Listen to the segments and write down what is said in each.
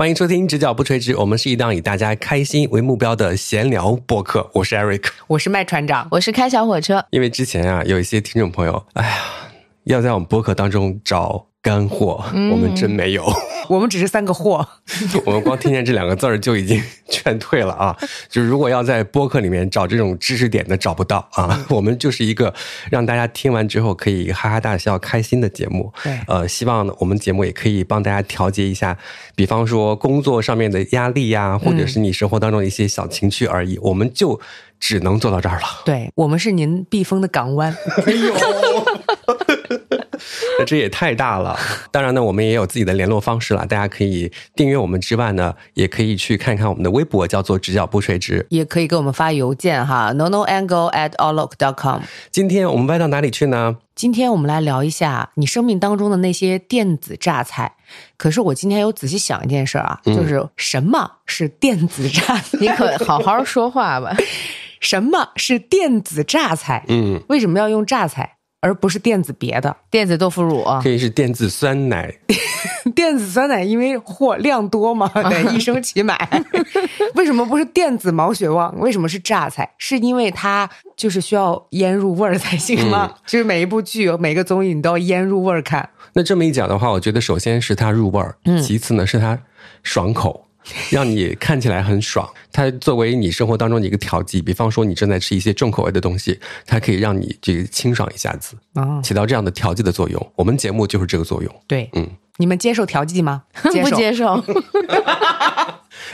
欢迎收听《直角不垂直》，我们是一档以大家开心为目标的闲聊播客。我是 Eric，我是麦船长。我是开小火车。因为之前啊，有一些听众朋友，哎呀，要在我们播客当中找干货，我们真没有。我们只是三个货，我们光听见这两个字儿就已经劝退了啊！就是如果要在播客里面找这种知识点的，找不到啊。我们就是一个让大家听完之后可以哈哈大笑、开心的节目。对，呃，希望我们节目也可以帮大家调节一下，比方说工作上面的压力呀，或者是你生活当中的一些小情趣而已。我们就只能做到这儿了。对我们是您避风的港湾。哎呦！那这也太大了。当然呢，我们也有自己的联络方式了，大家可以订阅我们之外呢，也可以去看看我们的微博，叫做“直角不垂直”，也可以给我们发邮件哈，no no angle at outlook dot com。今天我们歪到哪里去呢？今天我们来聊一下你生命当中的那些电子榨菜。可是我今天有仔细想一件事啊，就是什么是电子榨？你可好好说话吧。什么是电子榨菜？嗯，为什么要用榨菜？而不是电子别的，电子豆腐乳可以是电子酸奶，电子酸奶因为货量多嘛，对，一升起买。为什么不是电子毛血旺？为什么是榨菜？是因为它就是需要腌入味儿才行吗？就是每一部剧、每个综艺你都要腌入味儿看。那这么一讲的话，我觉得首先是它入味儿，其次呢是它爽口。让你看起来很爽，它作为你生活当中的一个调剂，比方说你正在吃一些重口味的东西，它可以让你这个清爽一下子，啊，起到这样的调剂的作用。我们节目就是这个作用。对，嗯，你们接受调剂吗？不接受。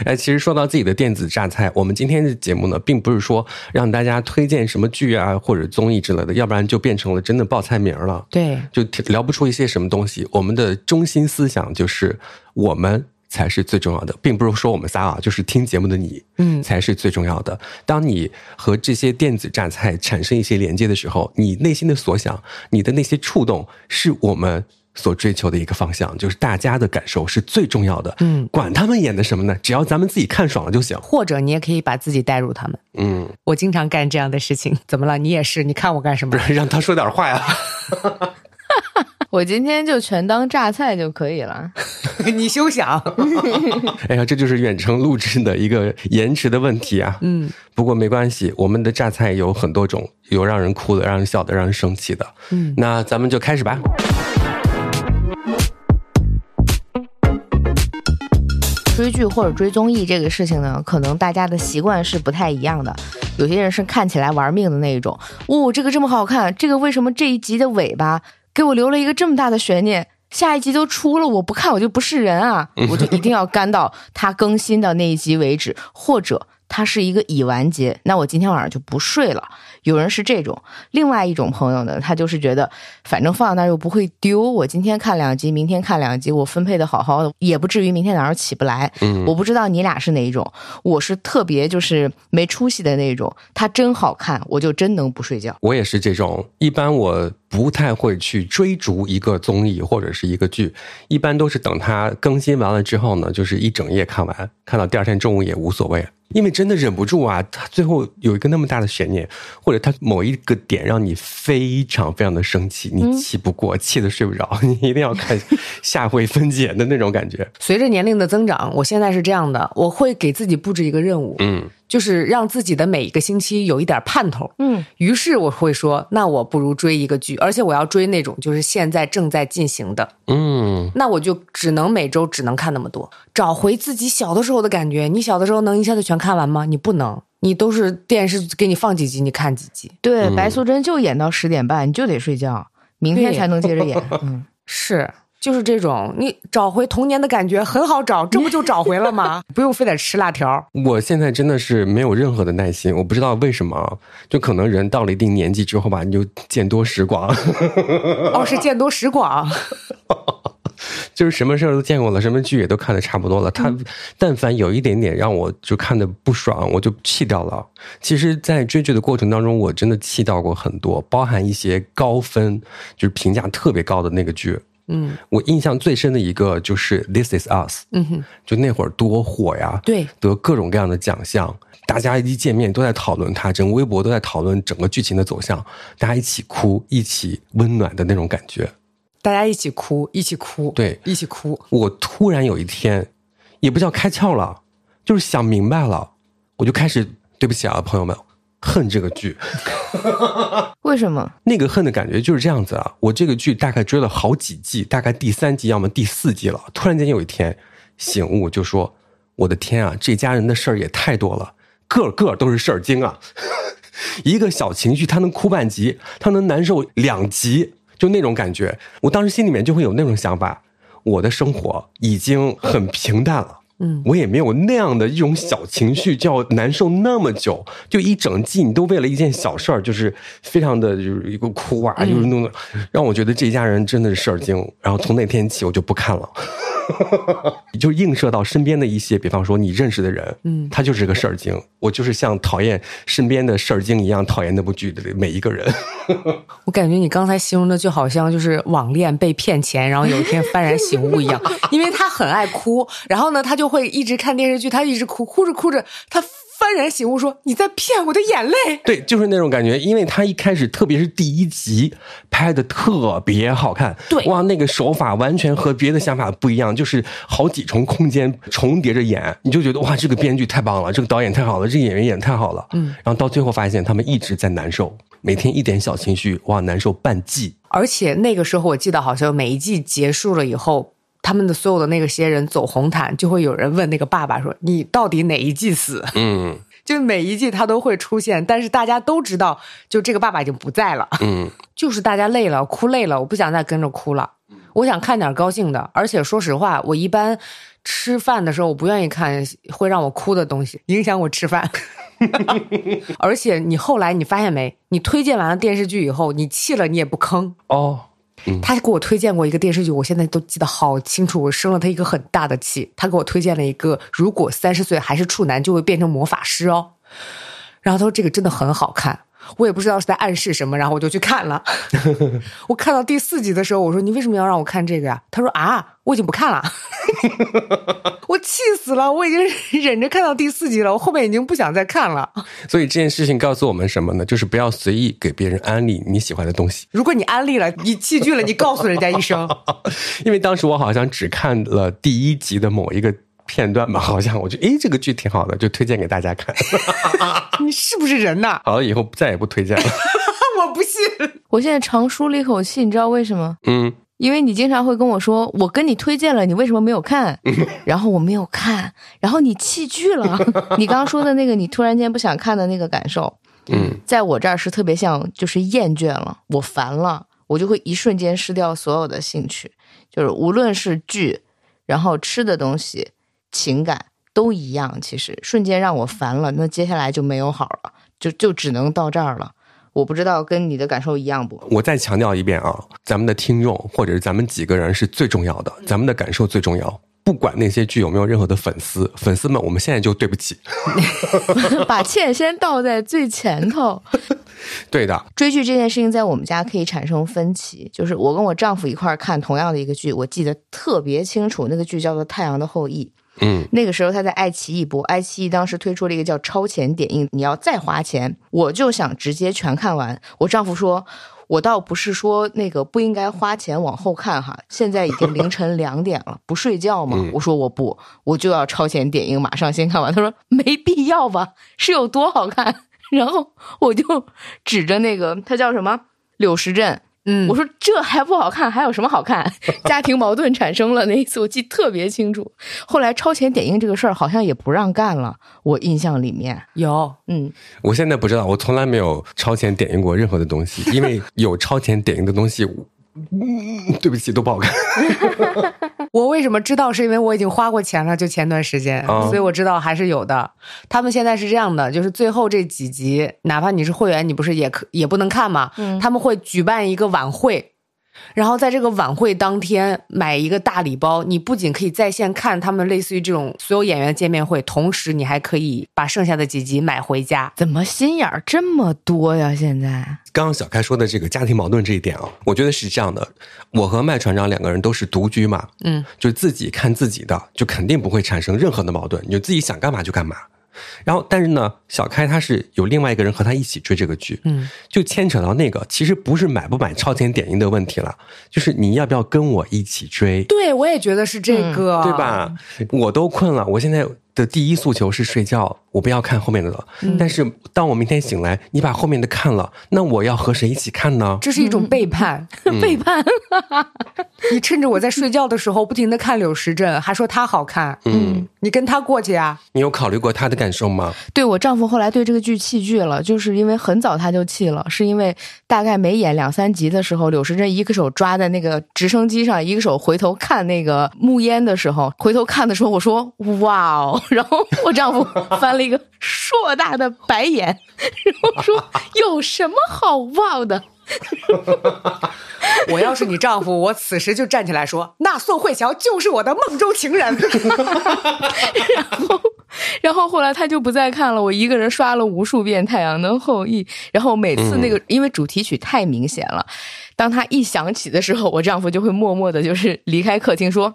哎，其实说到自己的电子榨菜，我们今天的节目呢，并不是说让大家推荐什么剧啊或者综艺之类的，要不然就变成了真的报菜名了。对，就聊不出一些什么东西。我们的中心思想就是我们。才是最重要的，并不是说我们仨啊，就是听节目的你，嗯，才是最重要的。当你和这些电子榨菜产生一些连接的时候，你内心的所想，你的那些触动，是我们所追求的一个方向，就是大家的感受是最重要的。嗯，管他们演的什么呢？只要咱们自己看爽了就行。或者你也可以把自己带入他们。嗯，我经常干这样的事情。怎么了？你也是？你看我干什么？不是让他说点话呀。我今天就全当榨菜就可以了，你休想！哎呀，这就是远程录制的一个延迟的问题啊。嗯，不过没关系，我们的榨菜有很多种，有让人哭的，让人笑的，让人生气的。嗯，那咱们就开始吧。追剧或者追综艺这个事情呢，可能大家的习惯是不太一样的。有些人是看起来玩命的那一种，哦，这个这么好看，这个为什么这一集的尾巴？给我留了一个这么大的悬念，下一集都出了，我不看我就不是人啊！我就一定要干到它更新的那一集为止，或者它是一个已完结，那我今天晚上就不睡了。有人是这种，另外一种朋友呢，他就是觉得反正放在那儿又不会丢，我今天看两集，明天看两集，我分配的好好的，也不至于明天早上起不来。嗯，我不知道你俩是哪一种，我是特别就是没出息的那种，它真好看，我就真能不睡觉。我也是这种，一般我。不太会去追逐一个综艺或者是一个剧，一般都是等它更新完了之后呢，就是一整夜看完，看到第二天中午也无所谓，因为真的忍不住啊，它最后有一个那么大的悬念，或者它某一个点让你非常非常的生气，你气不过，气得睡不着，你一定要看下回分解的那种感觉。随着年龄的增长，我现在是这样的，我会给自己布置一个任务，嗯。就是让自己的每一个星期有一点盼头，嗯，于是我会说，那我不如追一个剧，而且我要追那种就是现在正在进行的，嗯，那我就只能每周只能看那么多，找回自己小的时候的感觉。你小的时候能一下子全看完吗？你不能，你都是电视给你放几集，你看几集。对，白素贞就演到十点半，你就得睡觉，明天才能接着演。嗯，是。就是这种，你找回童年的感觉很好找，这不就找回了吗？不用非得吃辣条。我现在真的是没有任何的耐心，我不知道为什么，就可能人到了一定年纪之后吧，你就见多识广。哦，是见多识广，就是什么事儿都见过了，什么剧也都看的差不多了。他但凡有一点点让我就看的不爽，我就气掉了。其实，在追剧的过程当中，我真的气到过很多，包含一些高分，就是评价特别高的那个剧。嗯，我印象最深的一个就是《This Is Us》，嗯哼，就那会儿多火呀，对，得各种各样的奖项，大家一见面都在讨论它，整个微博都在讨论整个剧情的走向，大家一起哭，一起温暖的那种感觉，大家一起哭，一起哭，对，一起哭。我突然有一天，也不叫开窍了，就是想明白了，我就开始对不起啊，朋友们，恨这个剧。为什么？那个恨的感觉就是这样子啊！我这个剧大概追了好几季，大概第三季要么第四季了，突然间有一天醒悟，就说：“我的天啊，这家人的事儿也太多了，个个都是事儿精啊！一个小情绪他能哭半集，他能难受两集，就那种感觉。我当时心里面就会有那种想法：我的生活已经很平淡了。”嗯，我也没有那样的一种小情绪，就要难受那么久，就一整季你都为了一件小事儿，就是非常的就是一个哭啊，就是弄得让我觉得这一家人真的是事儿精。然后从那天起，我就不看了。就映射到身边的一些，比方说你认识的人，嗯，他就是个事儿精。我就是像讨厌身边的事儿精一样讨厌那部剧的每一个人。我感觉你刚才形容的就好像就是网恋被骗钱，然后有一天幡然醒悟一样。因为他很爱哭，然后呢，他就会一直看电视剧，他一直哭，哭着哭着，他。幡然醒悟，说：“你在骗我的眼泪。”对，就是那种感觉。因为他一开始，特别是第一集拍的特别好看，对，哇，那个手法完全和别的想法不一样，就是好几重空间重叠着演，你就觉得哇，这个编剧太棒了，这个导演太好了，这个演员演太好了。嗯，然后到最后发现他们一直在难受，每天一点小情绪，哇，难受半季。而且那个时候，我记得好像每一季结束了以后。他们的所有的那个些人走红毯，就会有人问那个爸爸说：“你到底哪一季死？”嗯，就每一季他都会出现，但是大家都知道，就这个爸爸已经不在了。嗯，就是大家累了，哭累了，我不想再跟着哭了，我想看点高兴的。而且说实话，我一般吃饭的时候，我不愿意看会让我哭的东西，影响我吃饭。而且你后来你发现没？你推荐完了电视剧以后，你气了你也不吭哦。他给我推荐过一个电视剧，我现在都记得好清楚。我生了他一个很大的气。他给我推荐了一个，如果三十岁还是处男，就会变成魔法师哦。然后他说这个真的很好看。我也不知道是在暗示什么，然后我就去看了。我看到第四集的时候，我说：“你为什么要让我看这个呀？”他说：“啊，我已经不看了。”我气死了！我已经忍着看到第四集了，我后面已经不想再看了。所以这件事情告诉我们什么呢？就是不要随意给别人安利你喜欢的东西。如果你安利了，你弃剧了，你告诉人家一声。因为当时我好像只看了第一集的某一个。片段吧，好像我觉得，哎，这个剧挺好的，就推荐给大家看。你是不是人呐？好了，以后再也不推荐了。我不信。我现在长舒了一口气，你知道为什么？嗯，因为你经常会跟我说，我跟你推荐了，你为什么没有看？然后我没有看，然后你弃剧了。你刚刚说的那个，你突然间不想看的那个感受，嗯，在我这儿是特别像，就是厌倦了，我烦了，我就会一瞬间失掉所有的兴趣，就是无论是剧，然后吃的东西。情感都一样，其实瞬间让我烦了，那接下来就没有好了，就就只能到这儿了。我不知道跟你的感受一样不？我再强调一遍啊，咱们的听众或者是咱们几个人是最重要的，咱们的感受最重要。不管那些剧有没有任何的粉丝，粉丝们，我们现在就对不起，把歉先倒在最前头。对的，追剧这件事情在我们家可以产生分歧，就是我跟我丈夫一块儿看同样的一个剧，我记得特别清楚，那个剧叫做《太阳的后裔》。嗯，那个时候他在爱奇艺播，爱奇艺当时推出了一个叫超前点映，你要再花钱，我就想直接全看完。我丈夫说，我倒不是说那个不应该花钱往后看哈，现在已经 凌晨两点了，不睡觉吗？我说我不，我就要超前点映，马上先看完。他说没必要吧，是有多好看？然后我就指着那个，他叫什么柳时镇。嗯，我说这还不好看，还有什么好看？家庭矛盾产生了那一次，我记特别清楚。后来超前点映这个事儿好像也不让干了，我印象里面有。嗯，我现在不知道，我从来没有超前点映过任何的东西，因为有超前点映的东西。嗯，对不起，都不好看。我为什么知道？是因为我已经花过钱了，就前段时间，所以我知道还是有的。他们现在是这样的，就是最后这几集，哪怕你是会员，你不是也可也不能看吗？他们会举办一个晚会。然后在这个晚会当天买一个大礼包，你不仅可以在线看他们类似于这种所有演员见面会，同时你还可以把剩下的几集买回家。怎么心眼儿这么多呀？现在刚刚小开说的这个家庭矛盾这一点啊，我觉得是这样的。我和麦船长两个人都是独居嘛，嗯，就自己看自己的，就肯定不会产生任何的矛盾，你就自己想干嘛就干嘛。然后，但是呢，小开他是有另外一个人和他一起追这个剧，嗯，就牵扯到那个，其实不是买不买超前点映的问题了，就是你要不要跟我一起追？对，我也觉得是这个，对吧？我都困了，我现在。的第一诉求是睡觉，我不要看后面的了。但是当我明天醒来，你把后面的看了，那我要和谁一起看呢？这是一种背叛，背叛！你趁着我在睡觉的时候，不停的看柳时镇，还说他好看。嗯，你跟他过去啊？你有考虑过他的感受吗？对我丈夫后来对这个剧弃剧了，就是因为很早他就弃了，是因为大概没演两三集的时候，柳时镇一个手抓在那个直升机上，一个手回头看那个木烟的时候，回头看的时候，我说哇哦。然后我丈夫 翻了一个硕大的白眼，然后说：“有什么好忘的？” 我要是你丈夫，我此时就站起来说：“那宋慧乔就是我的梦中情人。”然后，然后后来他就不再看了。我一个人刷了无数遍《太阳的后裔》，然后每次那个因为主题曲太明显了，当他一响起的时候，我丈夫就会默默的，就是离开客厅说：“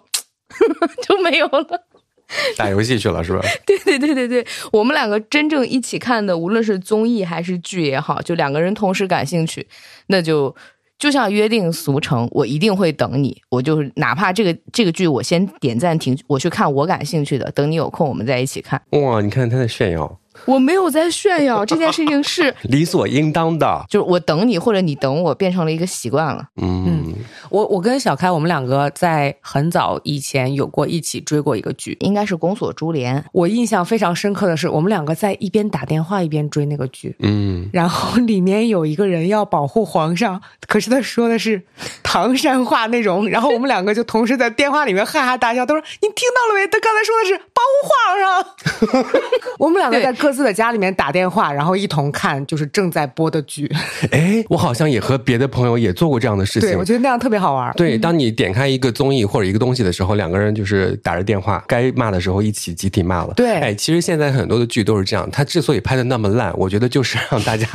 就没有了。” 打游戏去了是吧？对对对对对，我们两个真正一起看的，无论是综艺还是剧也好，就两个人同时感兴趣，那就就像约定俗成，我一定会等你，我就是哪怕这个这个剧我先点暂停，我去看我感兴趣的，等你有空我们再一起看。哇，你看他在炫耀。我没有在炫耀，这件事情是理所应当的。就是我等你，或者你等我，变成了一个习惯了。嗯，我我跟小开，我们两个在很早以前有过一起追过一个剧，应该是《宫锁珠帘》。我印象非常深刻的是，我们两个在一边打电话一边追那个剧。嗯，然后里面有一个人要保护皇上，可是他说的是唐山话那种，然后我们两个就同时在电话里面哈哈大笑，都说你听到了没？他刚才说的是保护皇上。我们两个在各。各自的家里面打电话，然后一同看就是正在播的剧。哎，我好像也和别的朋友也做过这样的事情。对，我觉得那样特别好玩。对，当你点开一个综艺或者一个东西的时候，两个人就是打着电话，该骂的时候一起集体骂了。对，哎，其实现在很多的剧都是这样。它之所以拍的那么烂，我觉得就是让大家。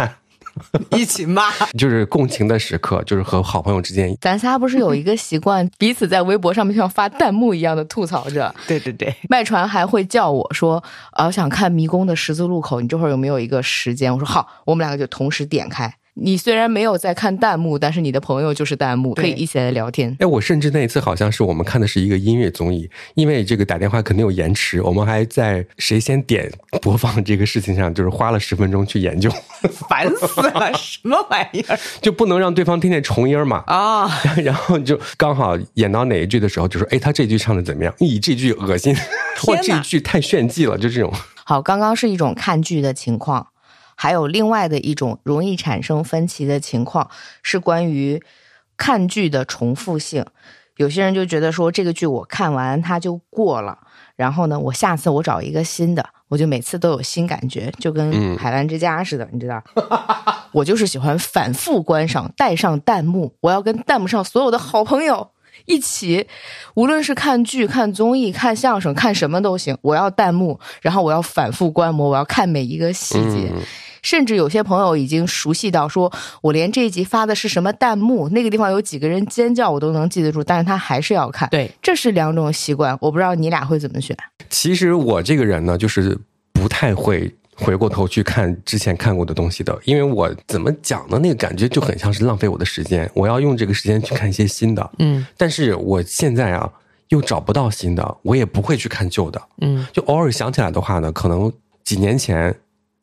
一起骂，就是共情的时刻，就是和好朋友之间。咱仨不是有一个习惯，彼此在微博上面像发弹幕一样的吐槽着。对对对，麦传还会叫我说：“呃，想看迷宫的十字路口，你这会儿有没有一个时间？”我说：“好。”我们两个就同时点开。你虽然没有在看弹幕，但是你的朋友就是弹幕，可以一起来聊天。哎，我甚至那一次好像是我们看的是一个音乐综艺，因为这个打电话肯定有延迟，我们还在谁先点播放这个事情上，就是花了十分钟去研究，烦死了，什么玩意儿？就不能让对方听见重音嘛？啊，然后就刚好演到哪一句的时候，就说：“哎，他这句唱的怎么样？咦，这句恶心，或这句太炫技了。”就这种。好，刚刚是一种看剧的情况。还有另外的一种容易产生分歧的情况，是关于看剧的重复性。有些人就觉得说，这个剧我看完它就过了，然后呢，我下次我找一个新的，我就每次都有新感觉，就跟《海澜之家》似的，你知道？我就是喜欢反复观赏，带上弹幕，我要跟弹幕上所有的好朋友一起，无论是看剧、看综艺、看相声、看什么都行，我要弹幕，然后我要反复观摩，我要看每一个细节。甚至有些朋友已经熟悉到说，我连这一集发的是什么弹幕，那个地方有几个人尖叫，我都能记得住。但是他还是要看。对，这是两种习惯，我不知道你俩会怎么选。其实我这个人呢，就是不太会回过头去看之前看过的东西的，因为我怎么讲呢？那个感觉就很像是浪费我的时间。我要用这个时间去看一些新的。嗯，但是我现在啊，又找不到新的，我也不会去看旧的。嗯，就偶尔想起来的话呢，可能几年前。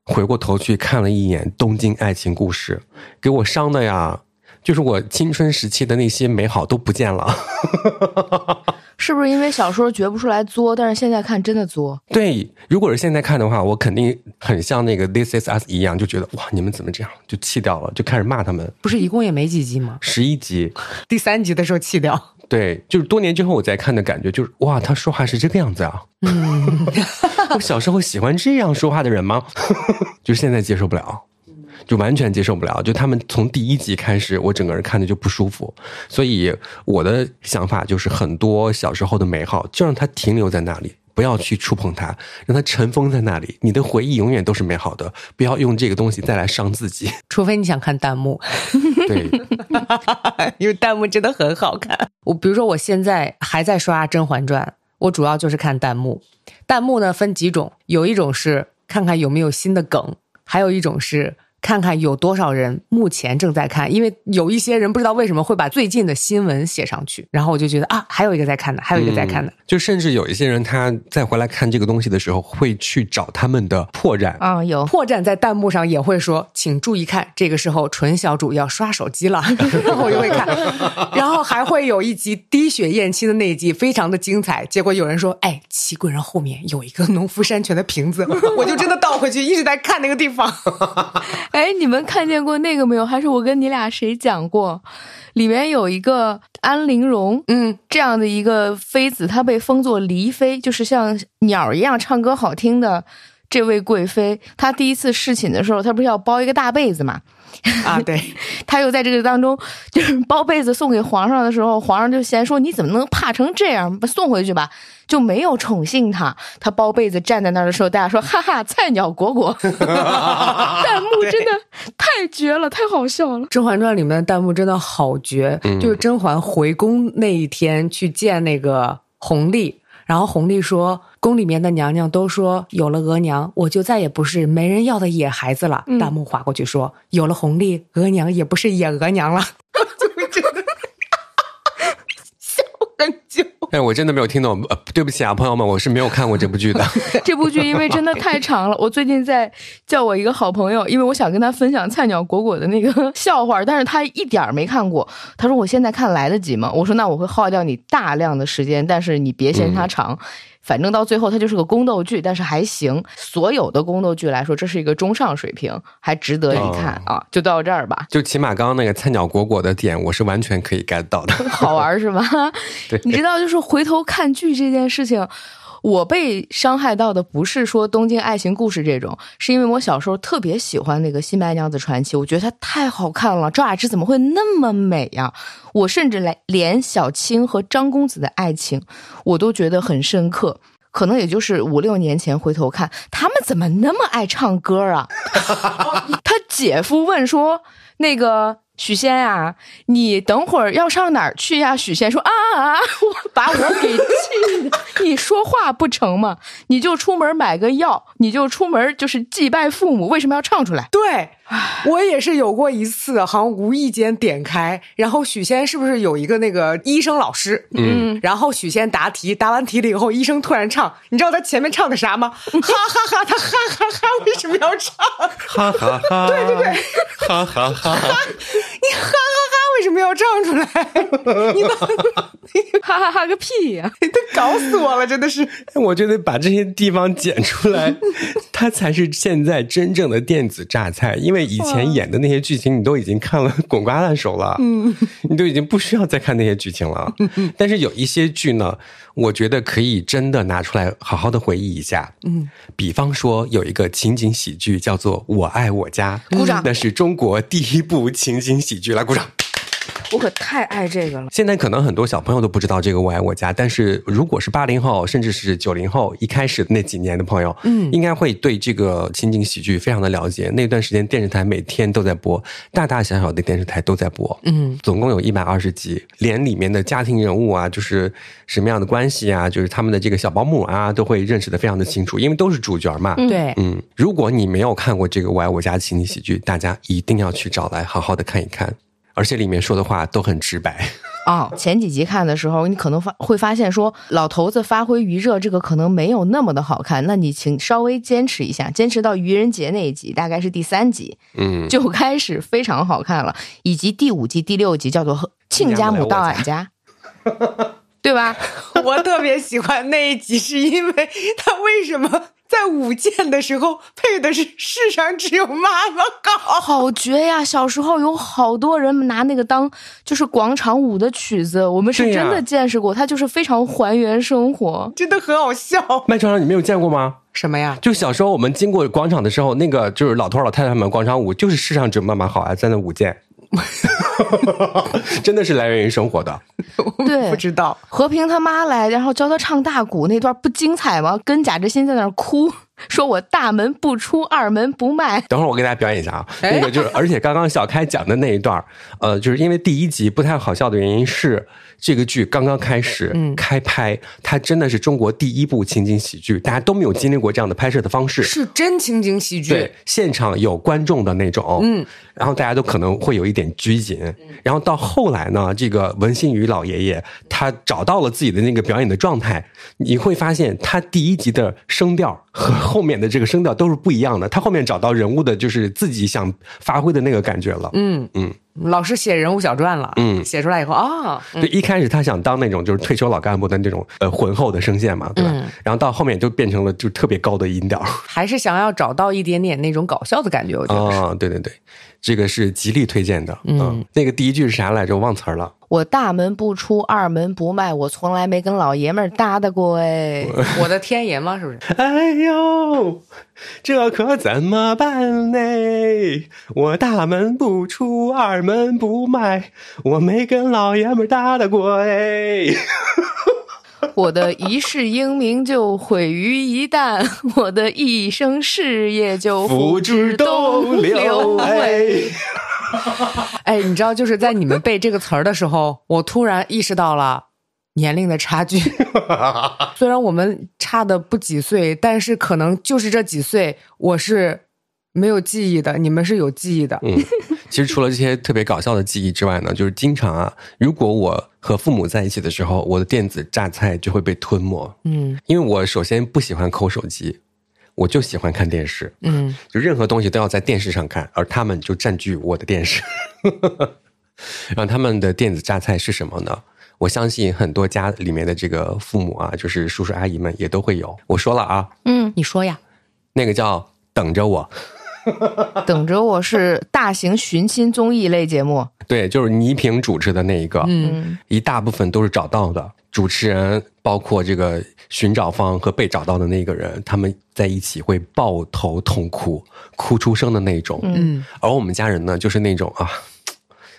回过头去看了一眼《东京爱情故事》，给我伤的呀，就是我青春时期的那些美好都不见了。是不是因为小时候觉不出来作，但是现在看真的作？对，如果是现在看的话，我肯定很像那个《This Is Us》一样，就觉得哇，你们怎么这样，就弃掉了，就开始骂他们。不是一共也没几集吗？十一集，第三集的时候弃掉。对，就是多年之后我再看的感觉，就是哇，他说话是这个样子啊。嗯，我小时候喜欢这样说话的人吗？就现在接受不了，就完全接受不了。就他们从第一集开始，我整个人看着就不舒服。所以我的想法就是，很多小时候的美好，就让它停留在那里。不要去触碰它，让它尘封在那里。你的回忆永远都是美好的。不要用这个东西再来伤自己，除非你想看弹幕。对，因为弹幕真的很好看。我比如说，我现在还在刷《甄嬛传》，我主要就是看弹幕。弹幕呢分几种，有一种是。看看有没有新的梗，还有一种是。看看有多少人目前正在看，因为有一些人不知道为什么会把最近的新闻写上去，然后我就觉得啊，还有一个在看的，还有一个在看的，就甚至有一些人他再回来看这个东西的时候，会去找他们的破绽。啊，有破绽在弹幕上也会说，请注意看，这个时候纯小主要刷手机了，然 后我就会看，然后还会有一集滴血验亲的那一集非常的精彩，结果有人说，哎，齐贵人后面有一个农夫山泉的瓶子，我就真的倒回去一直在看那个地方。哎，你们看见过那个没有？还是我跟你俩谁讲过？里面有一个安陵容，嗯，这样的一个妃子，她被封作鹂妃，就是像鸟一样唱歌好听的这位贵妃。她第一次侍寝的时候，她不是要包一个大被子嘛？啊，对，他又在这个当中，就是包被子送给皇上的时候，皇上就嫌说你怎么能怕成这样？把送回去吧。就没有宠幸他，他包被子站在那儿的时候，大家说哈哈，菜鸟果果，弹幕真的太绝了，太好笑了。《甄嬛传》里面的弹幕真的好绝，就是甄嬛回宫那一天去见那个弘历，然后弘历说，宫里面的娘娘都说有了额娘，我就再也不是没人要的野孩子了。弹幕划过去说，有了红利，额娘也不是野额娘了。哎，我真的没有听懂，呃，对不起啊，朋友们，我是没有看过这部剧的。这部剧因为真的太长了，我最近在叫我一个好朋友，因为我想跟他分享菜鸟果果的那个 笑话，但是他一点儿没看过。他说我现在看来得及吗？我说那我会耗掉你大量的时间，但是你别嫌它长。反正到最后，它就是个宫斗剧，但是还行。所有的宫斗剧来说，这是一个中上水平，还值得一看啊！就到这儿吧。就起码刚刚那个菜鸟果果的点，我是完全可以 get 到的。好玩是吧？对，你知道，就是回头看剧这件事情。我被伤害到的不是说东京爱情故事这种，是因为我小时候特别喜欢那个《新白娘子传奇》，我觉得它太好看了。赵雅芝怎么会那么美呀？我甚至连连小青和张公子的爱情，我都觉得很深刻。可能也就是五六年前回头看，他们怎么那么爱唱歌啊？他姐夫问说：“那个。”许仙呀，你等会儿要上哪儿去呀？许仙说啊啊，我把我给气的，你说话不成吗？你就出门买个药，你就出门就是祭拜父母，为什么要唱出来？对。我也是有过一次，好像无意间点开，然后许仙是不是有一个那个医生老师？嗯，然后许仙答题，答完题了以后，医生突然唱，你知道他前面唱的啥吗？哈哈哈，他哈哈哈，为什么要唱？哈哈哈，对对对，哈哈哈 为什么要唱出来？你哈哈哈个屁呀！他搞死我了，真的是。我觉得把这些地方剪出来，它才是现在真正的电子榨菜，因为。以前演的那些剧情，你都已经看了滚瓜烂熟了，嗯，你都已经不需要再看那些剧情了。但是有一些剧呢，我觉得可以真的拿出来好好的回忆一下。嗯，比方说有一个情景喜剧叫做《我爱我家》，鼓掌，那是中国第一部情景喜剧，来鼓掌。我可太爱这个了。现在可能很多小朋友都不知道这个《我爱我家》，但是如果是八零后甚至是九零后一开始那几年的朋友，嗯，应该会对这个情景喜剧非常的了解。那段时间电视台每天都在播，大大小小的电视台都在播，嗯，总共有一百二十集，连里面的家庭人物啊，就是什么样的关系啊，就是他们的这个小保姆啊，都会认识的非常的清楚，因为都是主角嘛。对，嗯，如果你没有看过这个《我爱我家》情景喜剧，大家一定要去找来好好的看一看。而且里面说的话都很直白 哦！前几集看的时候，你可能发会发现说老头子发挥余热，这个可能没有那么的好看。那你请稍微坚持一下，坚持到愚人节那一集，大概是第三集，嗯，就开始非常好看了。以及第五集、第六集叫做《亲家母到俺家》，对吧？我特别喜欢那一集，是因为他为什么？在舞剑的时候配的是世上只有妈妈好，好绝呀！小时候有好多人拿那个当就是广场舞的曲子，我们是真的见识过，它就是非常还原生活，真的很好笑。麦船长，你没有见过吗？什么呀？就小时候我们经过广场的时候，那个就是老头老太太们广场舞，就是世上只有妈妈好啊，在那舞剑。真的是来源于生活的，对，不知道。和平他妈来，然后教他唱大鼓那段不精彩吗？跟贾志新在那儿哭，说我大门不出，二门不迈。等会儿我给大家表演一下啊，那个就是，而且刚刚小开讲的那一段呃，就是因为第一集不太好笑的原因是。这个剧刚刚开始开拍，它真的是中国第一部情景喜剧，大家都没有经历过这样的拍摄的方式，是真情景喜剧，对，现场有观众的那种，嗯，然后大家都可能会有一点拘谨，然后到后来呢，这个文心宇老爷爷他找到了自己的那个表演的状态，你会发现他第一集的声调和后面的这个声调都是不一样的，他后面找到人物的就是自己想发挥的那个感觉了，嗯嗯。老师写人物小传了，嗯，写出来以后啊，对，一开始他想当那种就是退休老干部的那种呃浑厚的声线嘛，对吧？然后到后面就变成了就特别高的音调，还是想要找到一点点那种搞笑的感觉，我觉得啊，对对对。这个是极力推荐的，嗯，那个第一句是啥来着？我忘词儿了。我大门不出，二门不迈，我从来没跟老爷们儿搭的过哎。我的天爷吗？是不是？哎呦，这可怎么办呢？我大门不出，二门不迈，我没跟老爷们儿搭的过哎。我的一世英名就毁于一旦，我的一生事业就付之东流。哎，你知道，就是在你们背这个词儿的时候，我突然意识到了年龄的差距。虽然我们差的不几岁，但是可能就是这几岁，我是没有记忆的，你们是有记忆的。嗯，其实除了这些特别搞笑的记忆之外呢，就是经常啊，如果我。和父母在一起的时候，我的电子榨菜就会被吞没。嗯，因为我首先不喜欢抠手机，我就喜欢看电视。嗯，就任何东西都要在电视上看，而他们就占据我的电视。然后他们的电子榨菜是什么呢？我相信很多家里面的这个父母啊，就是叔叔阿姨们也都会有。我说了啊，嗯，你说呀，那个叫等着我。等着我是大型寻亲综艺类节目，对，就是倪萍主持的那一个，嗯，一大部分都是找到的主持人，包括这个寻找方和被找到的那个人，他们在一起会抱头痛哭，哭出声的那种，嗯，而我们家人呢，就是那种啊，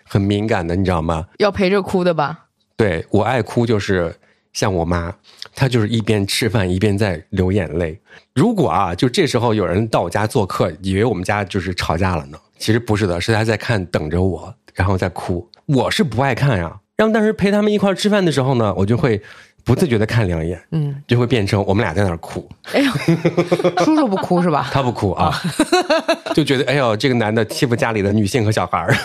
很敏感的，你知道吗？要陪着哭的吧？对我爱哭，就是像我妈。她就是一边吃饭一边在流眼泪。如果啊，就这时候有人到我家做客，以为我们家就是吵架了呢。其实不是的，是他在看等着我，然后在哭。我是不爱看呀。然后当时陪他们一块吃饭的时候呢，我就会。不自觉的看两眼，嗯，就会变成我们俩在那儿哭。哎呦，叔叔不哭是吧？他不哭啊，就觉得哎呦，这个男的欺负家里的女性和小孩儿。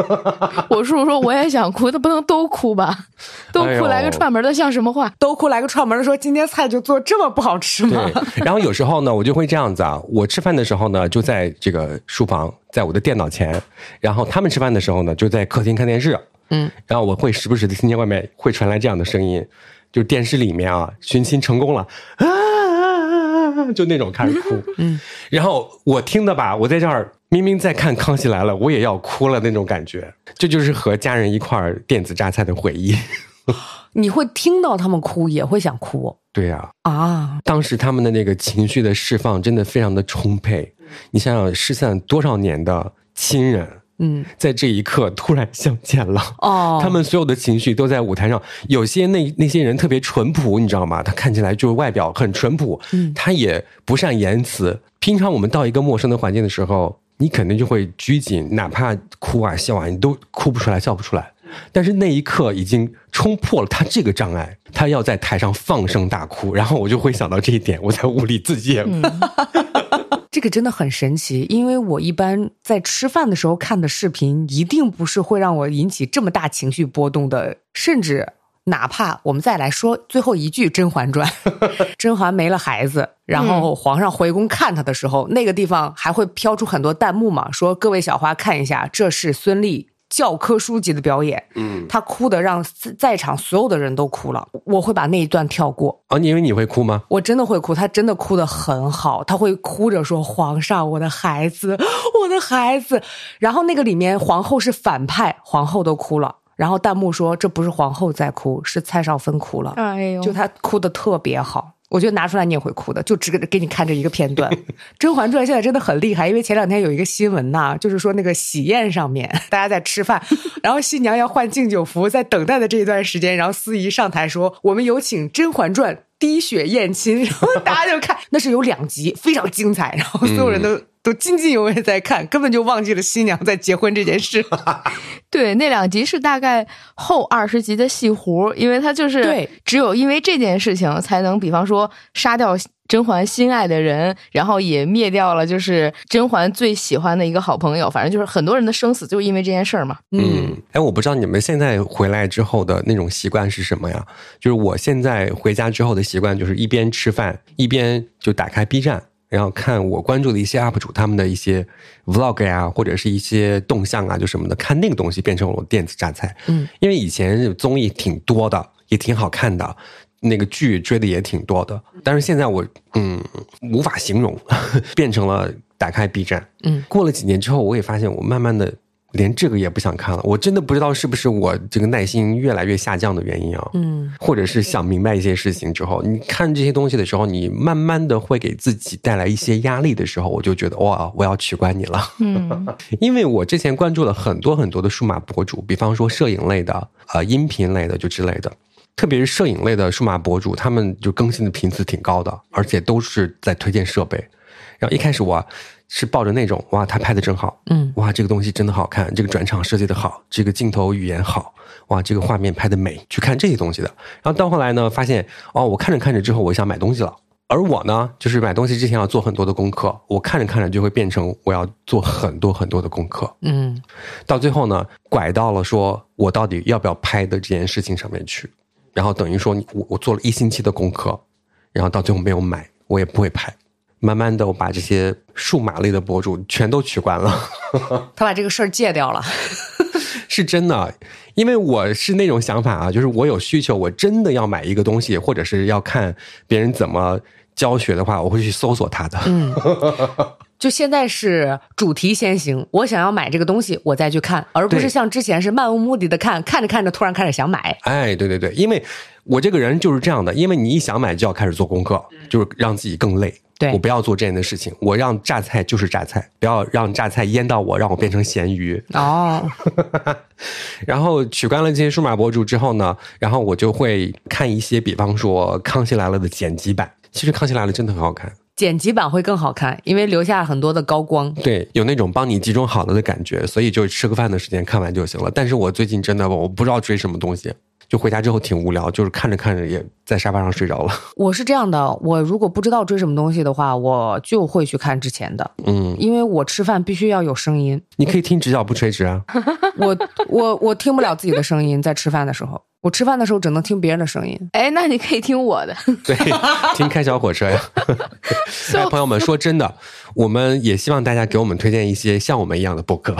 我叔叔说我也想哭，他不能都哭吧？都哭来个串门的像什么话？都哭来个串门的说今天菜就做这么不好吃吗？然后有时候呢，我就会这样子啊，我吃饭的时候呢，就在这个书房，在我的电脑前，然后他们吃饭的时候呢，就在客厅看电视。嗯，然后我会时不时的听见外面会传来这样的声音。就电视里面啊，寻亲成功了啊，就那种开始哭，嗯，然后我听的吧，我在这儿明明在看《康熙来了》，我也要哭了那种感觉，这就是和家人一块儿电子榨菜的回忆。你会听到他们哭，也会想哭，对呀，啊，当时他们的那个情绪的释放真的非常的充沛，你想想失散多少年的亲人。嗯，在这一刻突然相见了哦，他们所有的情绪都在舞台上。有些那那些人特别淳朴，你知道吗？他看起来就是外表很淳朴，嗯，他也不善言辞。平常我们到一个陌生的环境的时候，你肯定就会拘谨，哪怕哭啊笑啊，你都哭不出来，笑不出来。但是那一刻已经冲破了他这个障碍，他要在台上放声大哭，然后我就会想到这一点，我在屋里自己。这个真的很神奇，因为我一般在吃饭的时候看的视频，一定不是会让我引起这么大情绪波动的。甚至哪怕我们再来说最后一句《甄嬛传》，甄嬛没了孩子，然后皇上回宫看她的时候，那个地方还会飘出很多弹幕嘛，说各位小花看一下，这是孙俪。教科书级的表演，嗯，他哭的让在场所有的人都哭了。我会把那一段跳过。啊，你以为你会哭吗？我真的会哭，他真的哭的很好。他会哭着说：“皇上，我的孩子，我的孩子。”然后那个里面皇后是反派，皇后都哭了。然后弹幕说：“这不是皇后在哭，是蔡少芬哭了。”哎呦，就他哭的特别好。我觉得拿出来你也会哭的，就只给给你看这一个片段。《甄嬛传》现在真的很厉害，因为前两天有一个新闻呐，就是说那个喜宴上面 大家在吃饭，然后新娘要换敬酒服，在等待的这一段时间，然后司仪上台说：“我们有请《甄嬛传》。”滴血验亲，然后大家就看，那是有两集，非常精彩，然后所有人都都津津有味在看，根本就忘记了新娘在结婚这件事。对，那两集是大概后二十集的戏弧，因为他就是对，只有因为这件事情才能，比方说杀掉。甄嬛心爱的人，然后也灭掉了，就是甄嬛最喜欢的一个好朋友。反正就是很多人的生死，就因为这件事儿嘛。嗯，哎，我不知道你们现在回来之后的那种习惯是什么呀？就是我现在回家之后的习惯，就是一边吃饭一边就打开 B 站，然后看我关注的一些 UP 主他们的一些 Vlog 呀，或者是一些动向啊，就什么的，看那个东西变成了我电子榨菜。嗯，因为以前综艺挺多的，也挺好看的。那个剧追的也挺多的，但是现在我嗯无法形容，变成了打开 B 站，嗯，过了几年之后，我也发现我慢慢的连这个也不想看了。我真的不知道是不是我这个耐心越来越下降的原因啊，嗯，或者是想明白一些事情之后，你看这些东西的时候，你慢慢的会给自己带来一些压力的时候，我就觉得哇，我要取关你了，嗯，因为我之前关注了很多很多的数码博主，比方说摄影类的，呃，音频类的就之类的。特别是摄影类的数码博主，他们就更新的频次挺高的，而且都是在推荐设备。然后一开始我是抱着那种哇，他拍的真好，嗯，哇，这个东西真的好看，这个转场设计的好，这个镜头语言好，哇，这个画面拍的美，去看这些东西的。然后到后来呢，发现哦，我看着看着之后，我想买东西了。而我呢，就是买东西之前要做很多的功课，我看着看着就会变成我要做很多很多的功课，嗯，到最后呢，拐到了说我到底要不要拍的这件事情上面去。然后等于说，我我做了一星期的功课，然后到最后没有买，我也不会拍。慢慢的，我把这些数码类的博主全都取关了。他把这个事儿戒掉了，是真的。因为我是那种想法啊，就是我有需求，我真的要买一个东西，或者是要看别人怎么教学的话，我会去搜索他的。嗯。就现在是主题先行，我想要买这个东西，我再去看，而不是像之前是漫无目的的看，看着看着突然开始想买。哎，对对对，因为我这个人就是这样的，因为你一想买就要开始做功课，就是让自己更累。对我不要做这样的事情，我让榨菜就是榨菜，不要让榨菜淹到我，让我变成咸鱼。哦。然后取关了这些数码博主之后呢，然后我就会看一些，比方说《康熙来了》的剪辑版，其实《康熙来了》真的很好看。剪辑版会更好看，因为留下很多的高光，对，有那种帮你集中好了的感觉，所以就吃个饭的时间看完就行了。但是我最近真的我不知道追什么东西，就回家之后挺无聊，就是看着看着也在沙发上睡着了。我是这样的，我如果不知道追什么东西的话，我就会去看之前的，嗯，因为我吃饭必须要有声音。你可以听直角不垂直啊，我我我听不了自己的声音，在吃饭的时候。我吃饭的时候只能听别人的声音，哎，那你可以听我的，对，听开小火车呀。哎，朋友们，说真的，我们也希望大家给我们推荐一些像我们一样的播客。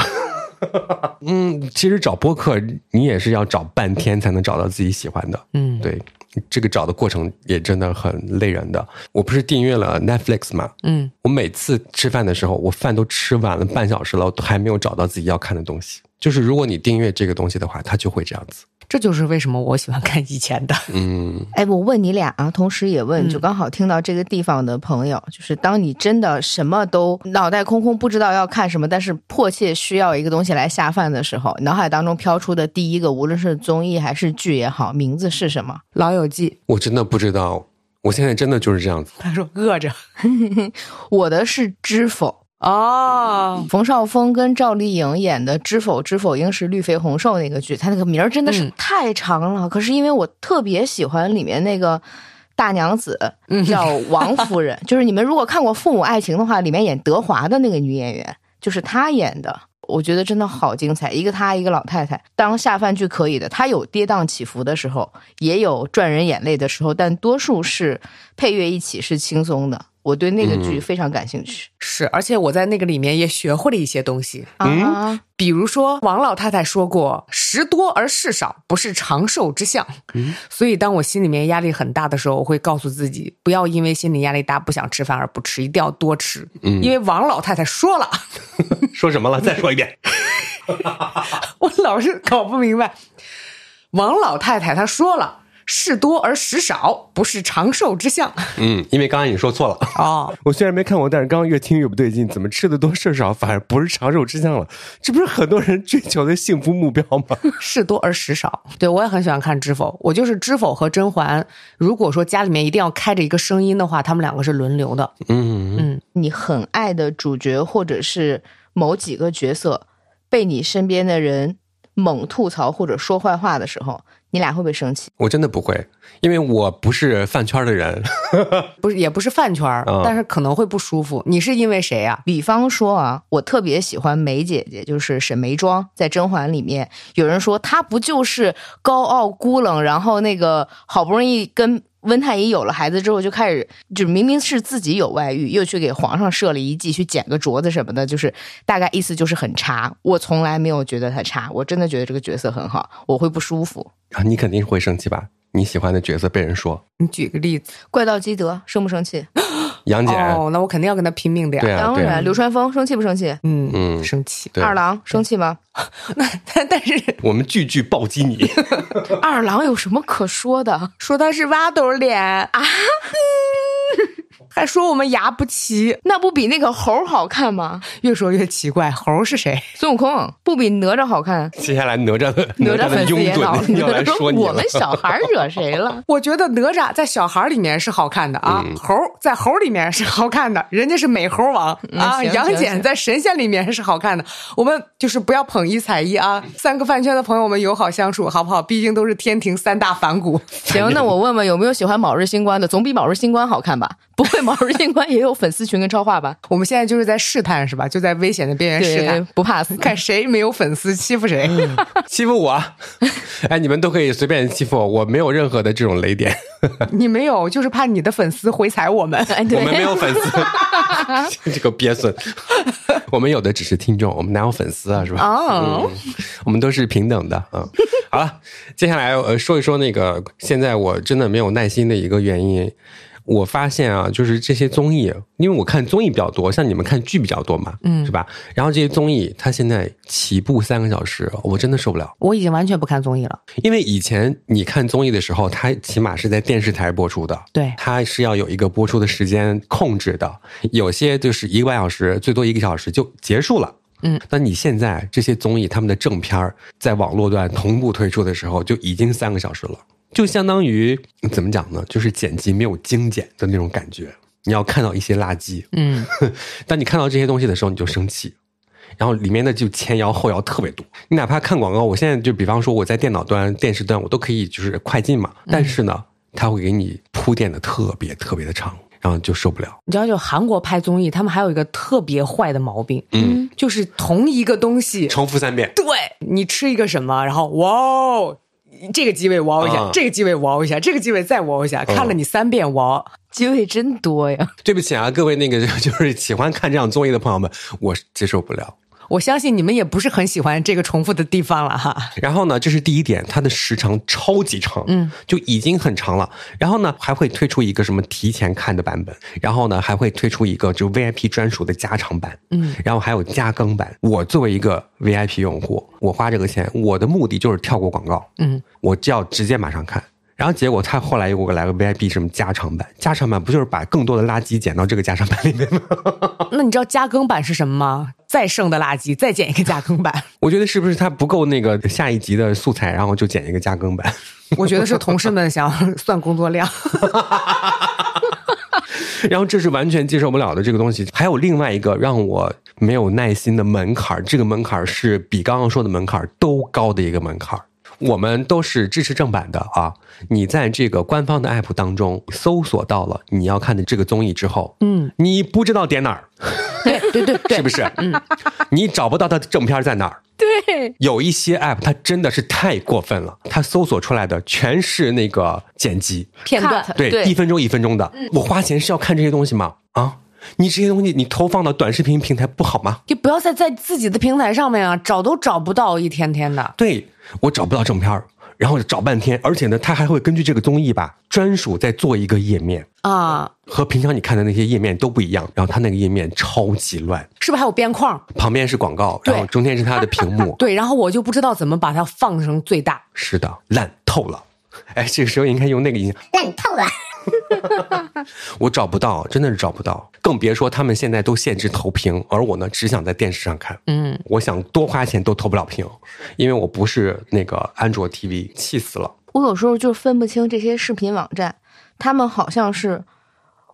嗯，其实找播客你也是要找半天才能找到自己喜欢的。嗯，对，这个找的过程也真的很累人的。我不是订阅了 Netflix 吗？嗯，我每次吃饭的时候，我饭都吃晚了半小时了，都还没有找到自己要看的东西。就是如果你订阅这个东西的话，它就会这样子。这就是为什么我喜欢看以前的。嗯，哎，我问你俩啊，同时也问，就刚好听到这个地方的朋友，就是当你真的什么都脑袋空空，不知道要看什么，但是迫切需要一个东西来下饭的时候，脑海当中飘出的第一个，无论是综艺还是剧也好，名字是什么？《老友记》。我真的不知道，我现在真的就是这样子。他说饿着。我的是《知否》。哦，冯绍峰跟赵丽颖演的《知否知否应是绿肥红瘦》那个剧，他那个名儿真的是太长了。可是因为我特别喜欢里面那个大娘子，叫王夫人，就是你们如果看过《父母爱情》的话，里面演德华的那个女演员，就是她演的。我觉得真的好精彩，一个她，一个老太太，当下饭剧可以的。她有跌宕起伏的时候，也有赚人眼泪的时候，但多数是配乐一起是轻松的。我对那个剧非常感兴趣，是，而且我在那个里面也学会了一些东西。啊，比如说王老太太说过“食多而事少，不是长寿之相”，嗯，所以当我心里面压力很大的时候，我会告诉自己，不要因为心理压力大不想吃饭而不吃，一定要多吃，嗯，因为王老太太说了，说什么了？再说一遍，我老是搞不明白，王老太太她说了。事多而食少，不是长寿之相。嗯，因为刚刚你说错了哦。我虽然没看过，但是刚刚越听越不对劲，怎么吃的多事少，反而不是长寿之相了？这不是很多人追求的幸福目标吗？事多而食少，对我也很喜欢看《知否》，我就是《知否》和甄嬛。如果说家里面一定要开着一个声音的话，他们两个是轮流的。嗯嗯，你很爱的主角或者是某几个角色，被你身边的人猛吐槽或者说坏话的时候。你俩会不会生气？我真的不会，因为我不是饭圈的人，不是也不是饭圈，但是可能会不舒服。你是因为谁呀？比方说啊，我特别喜欢梅姐姐，就是沈眉庄，在甄嬛里面，有人说她不就是高傲孤冷，然后那个好不容易跟。温太医有了孩子之后，就开始就明明是自己有外遇，又去给皇上设了一计，去捡个镯子什么的，就是大概意思就是很差。我从来没有觉得他差，我真的觉得这个角色很好，我会不舒服啊。你肯定会生气吧？你喜欢的角色被人说，你举个例子，怪盗基德生不生气？杨戬哦，那我肯定要跟他拼命的呀。对啊，当然，流川枫生气不生气？嗯嗯，生气。二郎生气吗？那但但是 我们句句暴击你。二郎有什么可说的？说他是挖斗脸啊。还说我们牙不齐，那不比那个猴好看吗？越说越奇怪，猴是谁？孙悟空不比哪吒好看？接下来哪吒的哪吒的拥趸 要来说你我们小孩惹谁了？我觉得哪吒在小孩里面是好看的啊，猴在猴里面是好看的，人家是美猴王啊。杨戬在神仙里面是好看的，我们就是不要捧一踩一啊。三个饭圈的朋友们友好相处好不好？毕竟都是天庭三大反骨。行，那我问问有没有喜欢卯日星官的？总比卯日星官好看吧？不会，卯日星官也有粉丝群跟超话吧？我们现在就是在试探，是吧？就在危险的边缘试探，不怕死，看谁没有粉丝欺负谁，欺负我。哎，你们都可以随便欺负我，我没有任何的这种雷点。你没有，就是怕你的粉丝回踩我们。我们没有粉丝，这个鳖孙。我们有的只是听众，我们哪有粉丝啊？是吧？哦，我们都是平等的。嗯，好了，接下来呃说一说那个现在我真的没有耐心的一个原因。我发现啊，就是这些综艺，因为我看综艺比较多，像你们看剧比较多嘛，嗯，是吧？然后这些综艺，它现在起步三个小时，我真的受不了。我已经完全不看综艺了，因为以前你看综艺的时候，它起码是在电视台播出的，对，它是要有一个播出的时间控制的，有些就是一个半小时，最多一个小时就结束了，嗯。那你现在这些综艺，他们的正片儿在网络端同步推出的时候，就已经三个小时了。就相当于怎么讲呢？就是剪辑没有精简的那种感觉。你要看到一些垃圾，嗯，当你看到这些东西的时候，你就生气。然后里面的就前摇后摇特别多。你哪怕看广告，我现在就比方说我在电脑端、电视端，我都可以就是快进嘛。但是呢，它会给你铺垫的特别特别的长，然后就受不了。你知道，就韩国拍综艺，他们还有一个特别坏的毛病，嗯，就是同一个东西重复三遍。对你吃一个什么，然后哇。这个机位 wow 一下，这个机位 wow 一下，这个机位再 wow 一下，看了你三遍 wow，机位真多呀！对不起啊，各位那个就是喜欢看这样综艺的朋友们，我接受不了。我相信你们也不是很喜欢这个重复的地方了哈。然后呢，这是第一点，它的时长超级长，嗯，就已经很长了。然后呢，还会推出一个什么提前看的版本，然后呢，还会推出一个就 VIP 专属的加长版，嗯，然后还有加更版。我作为一个 VIP 用户，我花这个钱，我的目的就是跳过广告，嗯，我就要直接马上看。然后结果他后来又给我来个 VIP 什么加长版，加长版不就是把更多的垃圾剪到这个加长版里面吗？那你知道加更版是什么吗？再剩的垃圾再剪一个加更版。我觉得是不是他不够那个下一集的素材，然后就剪一个加更版？我觉得是同事们想算工作量。然后这是完全接受不了的这个东西。还有另外一个让我没有耐心的门槛，这个门槛是比刚刚说的门槛都高的一个门槛。我们都是支持正版的啊！你在这个官方的 app 当中搜索到了你要看的这个综艺之后，嗯，你不知道点哪儿，对对对，是不是？嗯，你找不到它的正片在哪儿？对，有一些 app 它真的是太过分了，它搜索出来的全是那个剪辑片段，对，一分钟一分钟的。我花钱是要看这些东西吗？啊？你这些东西你投放到短视频平台不好吗？就不要再在自己的平台上面啊，找都找不到，一天天的。对我找不到正片儿，然后找半天，而且呢，他还会根据这个综艺吧，专属再做一个页面啊，和平常你看的那些页面都不一样。然后他那个页面超级乱，是不是还有边框？旁边是广告，然后中间是他的屏幕。对，然后我就不知道怎么把它放成最大。是的，烂透了。哎，这个时候应该用那个音，烂透了。我找不到，真的是找不到，更别说他们现在都限制投屏，而我呢，只想在电视上看。嗯，我想多花钱都投不了屏，因为我不是那个安卓 TV，气死了。我有时候就分不清这些视频网站，他们好像是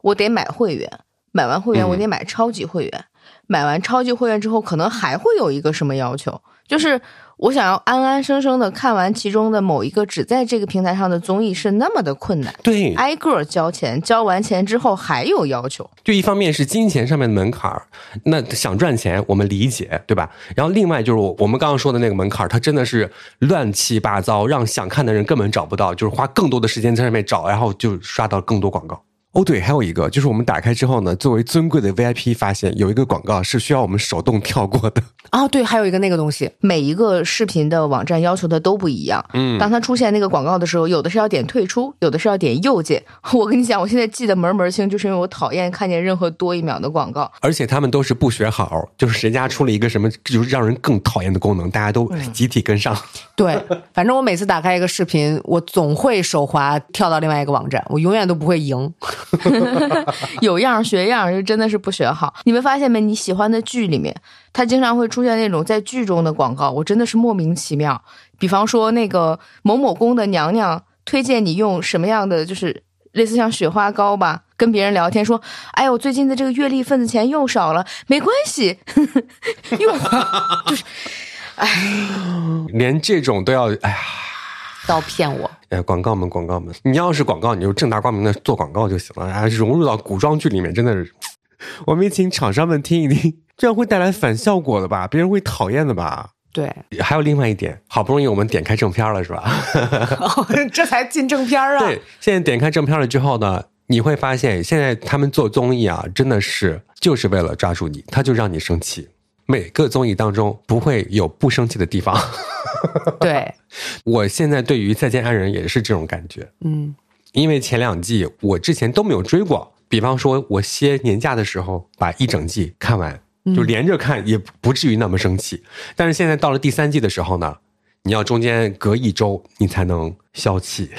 我得买会员，买完会员我得买超级会员，买完超级会员之后，可能还会有一个什么要求，就是。我想要安安生生的看完其中的某一个只在这个平台上的综艺是那么的困难，对，挨个交钱，交完钱之后还有要求，就一方面是金钱上面的门槛儿，那想赚钱我们理解，对吧？然后另外就是我我们刚刚说的那个门槛儿，它真的是乱七八糟，让想看的人根本找不到，就是花更多的时间在上面找，然后就刷到更多广告。哦，对，还有一个就是我们打开之后呢，作为尊贵的 VIP，发现有一个广告是需要我们手动跳过的。啊，对，还有一个那个东西，每一个视频的网站要求的都不一样。嗯，当它出现那个广告的时候，有的是要点退出，有的是要点右键。我跟你讲，我现在记得门门清，就是因为我讨厌看见任何多一秒的广告。而且他们都是不学好，就是谁家出了一个什么，就是让人更讨厌的功能，大家都集体跟上。对，反正我每次打开一个视频，我总会手滑跳到另外一个网站，我永远都不会赢。有样学样，就真的是不学好。你们发现没？你喜欢的剧里面，它经常会出现那种在剧中的广告，我真的是莫名其妙。比方说那个某某宫的娘娘推荐你用什么样的，就是类似像雪花膏吧，跟别人聊天说：“哎呦，最近的这个月历份子钱又少了，没关系，用 就是，哎，连这种都要，哎呀。”要骗我？哎，广告们，广告们，你要是广告，你就正大光明的做广告就行了。啊，融入到古装剧里面，真的是，我们请厂商们听一听，这样会带来反效果的吧？别人会讨厌的吧？对。还有另外一点，好不容易我们点开正片了，是吧？这才进正片啊！对，现在点开正片了之后呢，你会发现，现在他们做综艺啊，真的是就是为了抓住你，他就让你生气。每个综艺当中不会有不生气的地方。对，我现在对于《再见爱人》也是这种感觉。嗯，因为前两季我之前都没有追过，比方说我歇年假的时候把一整季看完，就连着看也不至于那么生气。但是现在到了第三季的时候呢？你要中间隔一周，你才能消气，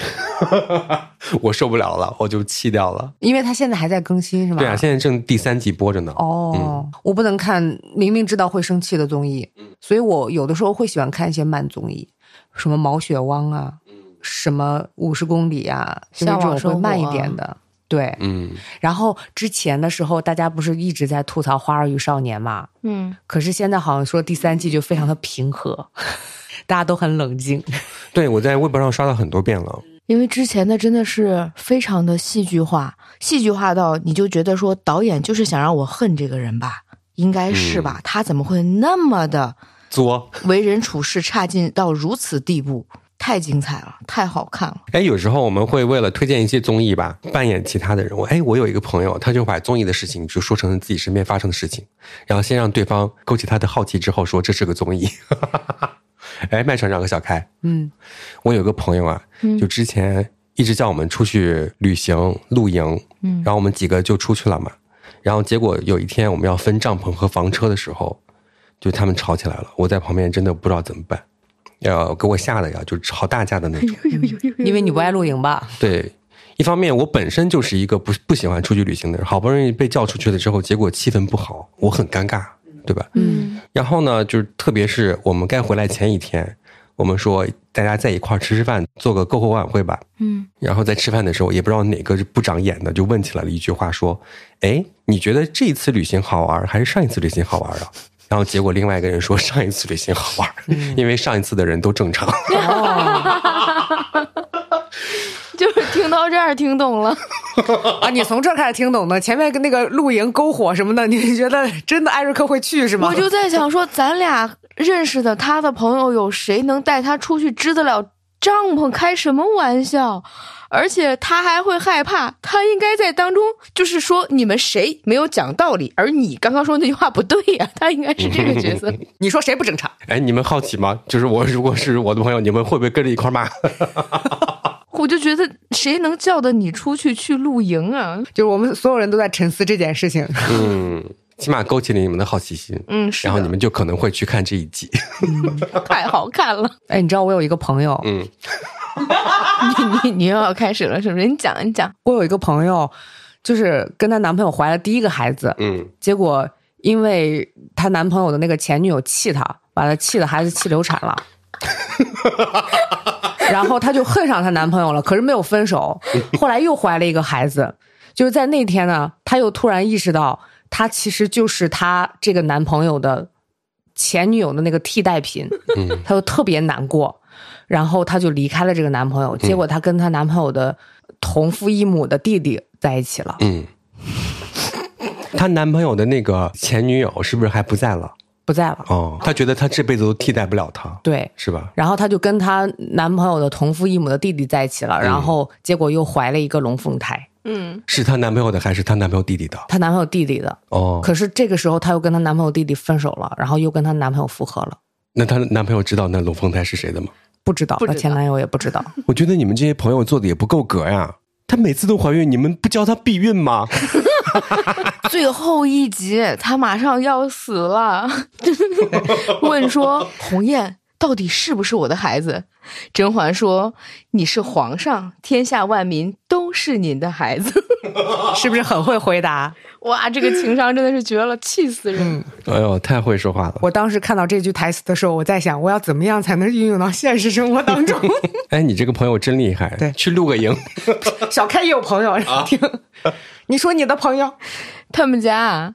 我受不了了，我就气掉了。因为他现在还在更新，是吗？对啊，现在正第三季播着呢。哦，我不能看明明知道会生气的综艺，所以我有的时候会喜欢看一些慢综艺，什么毛血旺啊，什么五十公里啊，就是这种会慢一点的。对，嗯。然后之前的时候，大家不是一直在吐槽《花儿与少年》嘛？嗯。可是现在好像说第三季就非常的平和。大家都很冷静，对我在微博上刷到很多遍了。因为之前的真的是非常的戏剧化，戏剧化到你就觉得说导演就是想让我恨这个人吧，应该是吧？他怎么会那么的作，为人处事差劲到如此地步？太精彩了，太好看了。哎，有时候我们会为了推荐一些综艺吧，扮演其他的人物。哎，我有一个朋友，他就把综艺的事情就说成自己身边发生的事情，然后先让对方勾起他的好奇，之后说这是个综艺。哎，麦厂长和小开，嗯，我有个朋友啊，就之前一直叫我们出去旅行露营，嗯，然后我们几个就出去了嘛，然后结果有一天我们要分帐篷和房车的时候，就他们吵起来了，我在旁边真的不知道怎么办，要给我吓的呀，就吵大架的那种，因为你不爱露营吧？对，一方面我本身就是一个不不喜欢出去旅行的人，好不容易被叫出去了之后，结果气氛不好，我很尴尬。对吧？嗯，然后呢，就是特别是我们该回来前一天，我们说大家在一块儿吃吃饭，做个篝火晚会吧。嗯，然后在吃饭的时候，也不知道哪个是不长眼的，就问起来了一句话，说：“哎，你觉得这一次旅行好玩还是上一次旅行好玩啊？”然后结果另外一个人说：“上一次旅行好玩，因为上一次的人都正常。” 就是听到这儿听懂了啊！你从这儿开始听懂的，前面跟那个露营、篝火什么的，你觉得真的艾瑞克会去是吗？我就在想说，咱俩认识的他的朋友有谁能带他出去支得了帐篷？开什么玩笑？而且他还会害怕，他应该在当中就是说你们谁没有讲道理，而你刚刚说那句话不对呀？他应该是这个角色。你说谁不正常？哎，你们好奇吗？就是我如果是我的朋友，你们会不会跟着一块骂？我就觉得谁能叫得你出去去露营啊？就是我们所有人都在沉思这件事情。嗯，起码勾起了你们的好奇心。嗯，然后你们就可能会去看这一集。太好看了！哎，你知道我有一个朋友，嗯，你你你又要开始了，是不是？你讲，你讲。我有一个朋友，就是跟她男朋友怀了第一个孩子，嗯，结果因为她男朋友的那个前女友气她，把她气的孩子气流产了，然后她就恨上她男朋友了，可是没有分手，后来又怀了一个孩子，就是在那天呢，她又突然意识到，她其实就是她这个男朋友的前女友的那个替代品，嗯，她就特别难过。然后她就离开了这个男朋友，结果她跟她男朋友的同父异母的弟弟在一起了。嗯，她男朋友的那个前女友是不是还不在了？不在了。哦，她觉得她这辈子都替代不了他。对，是吧？然后她就跟她男朋友的同父异母的弟弟在一起了，然后结果又怀了一个龙凤胎。嗯，是她男朋友的还是她男朋友弟弟的？她男朋友弟弟的。哦，可是这个时候她又跟她男朋友弟弟分手了，然后又跟她男朋友复合了。那她男朋友知道那龙凤胎是谁的吗？不知道，她前男友也不知道。我觉得你们这些朋友做的也不够格呀！她每次都怀孕，你们不教她避孕吗？最后一集，他马上要死了，问说：“鸿雁到底是不是我的孩子？”甄嬛说：“你是皇上，天下万民都是您的孩子。” 是不是很会回答？哇，这个情商真的是绝了，气死人！哎呦，太会说话了！我当时看到这句台词的时候，我在想，我要怎么样才能运用到现实生活当中？哎，你这个朋友真厉害！对，去露个营。小开也有朋友 听。你说你的朋友，他们家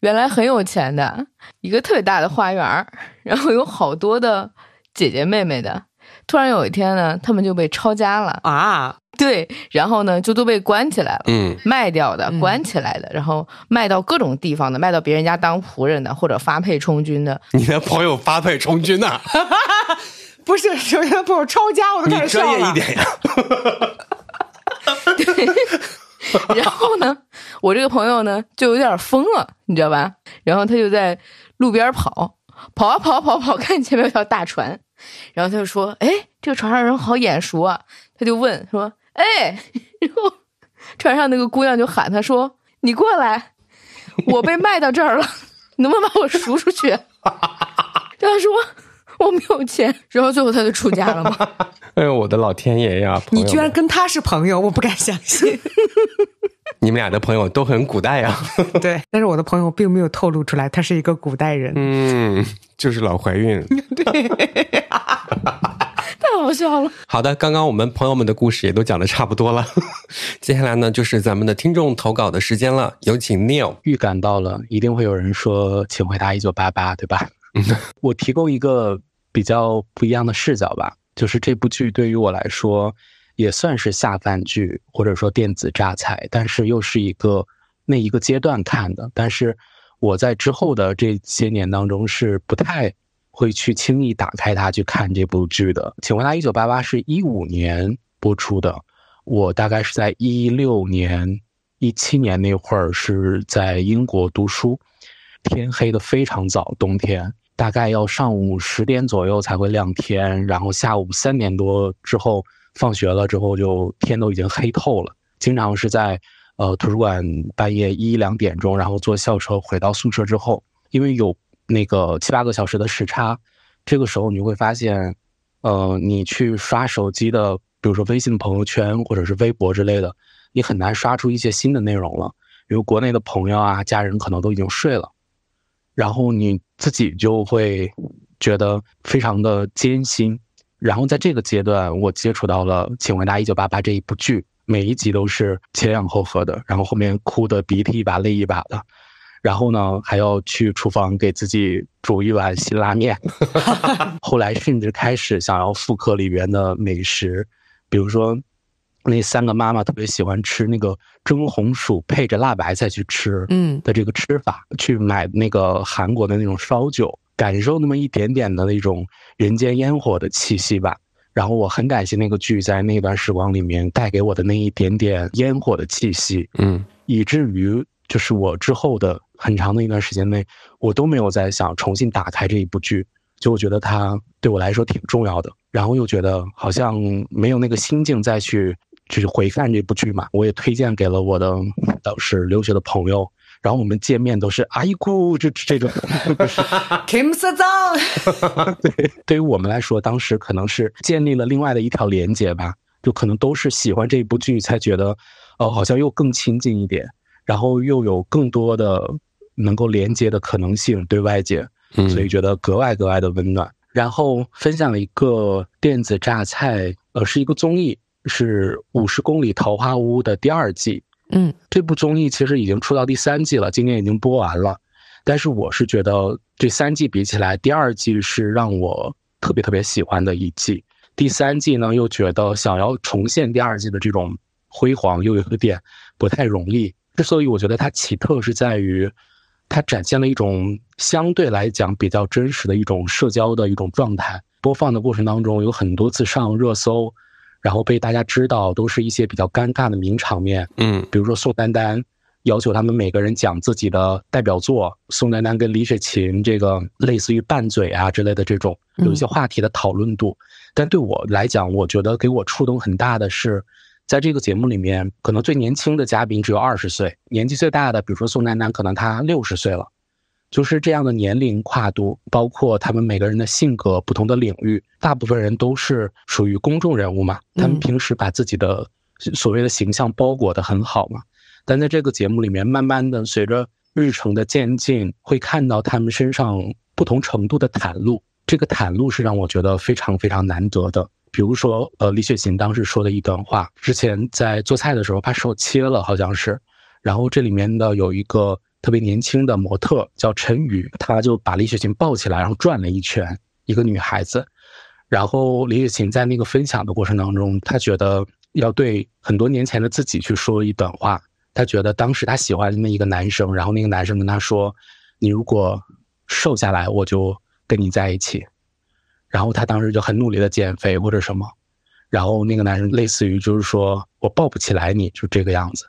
原来很有钱的，一个特别大的花园，然后有好多的姐姐妹妹的。突然有一天呢，他们就被抄家了啊！对，然后呢，就都被关起来了，嗯，卖掉的，关起来的，然后卖到各种地方的，卖到别人家当仆人的，或者发配充军的。你的朋友发配充军呐？不是，首先朋友抄家，我都开始笑了。专业一点呀。对。然后呢，我这个朋友呢，就有点疯了，你知道吧？然后他就在路边跑，跑啊跑跑跑，看前面有条大船。然后他就说：“哎，这个船上人好眼熟啊！”他就问说：“哎。”然后船上那个姑娘就喊他说：“你过来，我被卖到这儿了，能不能把我赎出去？” 他说：“我没有钱。”然后最后他就出家了嘛。哎呦，我的老天爷呀！你居然跟他是朋友，我不敢相信。你们俩的朋友都很古代呀。对，但是我的朋友并没有透露出来，他是一个古代人。嗯，就是老怀孕。对，太好笑了。好的，刚刚我们朋友们的故事也都讲的差不多了，接下来呢就是咱们的听众投稿的时间了。有请 Neil。预感到了，一定会有人说，请回答一九八八，对吧？我提供一个比较不一样的视角吧，就是这部剧对于我来说。也算是下饭剧，或者说电子榨菜，但是又是一个那一个阶段看的。但是我在之后的这些年当中是不太会去轻易打开它去看这部剧的。请问他一九八八是一五年播出的，我大概是在一六年、一七年那会儿是在英国读书，天黑的非常早，冬天大概要上午十点左右才会亮天，然后下午三点多之后。放学了之后，就天都已经黑透了。经常是在，呃，图书馆半夜一两点钟，然后坐校车回到宿舍之后，因为有那个七八个小时的时差，这个时候你会发现，呃，你去刷手机的，比如说微信朋友圈或者是微博之类的，你很难刷出一些新的内容了，因为国内的朋友啊、家人可能都已经睡了，然后你自己就会觉得非常的艰辛。然后在这个阶段，我接触到了《请回答一九八八》这一部剧，每一集都是前仰后合的，然后后面哭的鼻涕一把泪一把的，然后呢还要去厨房给自己煮一碗辛拉面，后来甚至开始想要复刻里边的美食，比如说那三个妈妈特别喜欢吃那个蒸红薯配着辣白菜去吃，嗯的这个吃法，去买那个韩国的那种烧酒。感受那么一点点的那种人间烟火的气息吧，然后我很感谢那个剧在那段时光里面带给我的那一点点烟火的气息，嗯，以至于就是我之后的很长的一段时间内，我都没有再想重新打开这一部剧，就我觉得它对我来说挺重要的，然后又觉得好像没有那个心境再去去回看这部剧嘛，我也推荐给了我的当时留学的朋友。然后我们见面都是阿姨姑，这这种，Kim 社长。对，对于我们来说，当时可能是建立了另外的一条连接吧，就可能都是喜欢这部剧，才觉得，哦，好像又更亲近一点，然后又有更多的能够连接的可能性对外界，所以觉得格外格外的温暖。然后分享了一个电子榨菜，呃，是一个综艺，是《五十公里桃花坞》的第二季。嗯，这部综艺其实已经出到第三季了，今年已经播完了。但是我是觉得这三季比起来，第二季是让我特别特别喜欢的一季。第三季呢，又觉得想要重现第二季的这种辉煌，又有点不太容易。之所以我觉得它奇特，是在于它展现了一种相对来讲比较真实的一种社交的一种状态。播放的过程当中，有很多次上热搜。然后被大家知道，都是一些比较尴尬的名场面，嗯，比如说宋丹丹要求他们每个人讲自己的代表作，宋丹丹跟李雪琴这个类似于拌嘴啊之类的这种，有一些话题的讨论度。但对我来讲，我觉得给我触动很大的是，在这个节目里面，可能最年轻的嘉宾只有二十岁，年纪最大的，比如说宋丹丹，可能她六十岁了。就是这样的年龄跨度，包括他们每个人的性格、不同的领域，大部分人都是属于公众人物嘛。他们平时把自己的所谓的形象包裹的很好嘛。但在这个节目里面，慢慢的随着日程的渐进，会看到他们身上不同程度的袒露。这个袒露是让我觉得非常非常难得的。比如说，呃，李雪琴当时说的一段话，之前在做菜的时候把手切了，好像是，然后这里面的有一个。特别年轻的模特叫陈宇，他就把李雪琴抱起来，然后转了一圈，一个女孩子。然后李雪琴在那个分享的过程当中，她觉得要对很多年前的自己去说一段话。她觉得当时她喜欢的那一个男生，然后那个男生跟她说：“你如果瘦下来，我就跟你在一起。”然后他当时就很努力的减肥或者什么。然后那个男生类似于就是说我抱不起来你，就这个样子。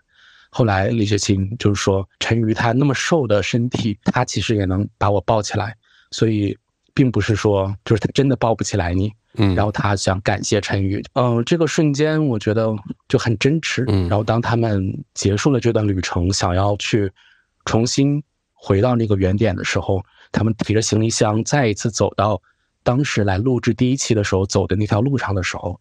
后来李雪琴就是说，陈瑜他那么瘦的身体，他其实也能把我抱起来，所以并不是说就是他真的抱不起来你。嗯，然后他想感谢陈宇，嗯，这个瞬间我觉得就很真挚。嗯，然后当他们结束了这段旅程，想要去重新回到那个原点的时候，他们提着行李箱再一次走到当时来录制第一期的时候走的那条路上的时候，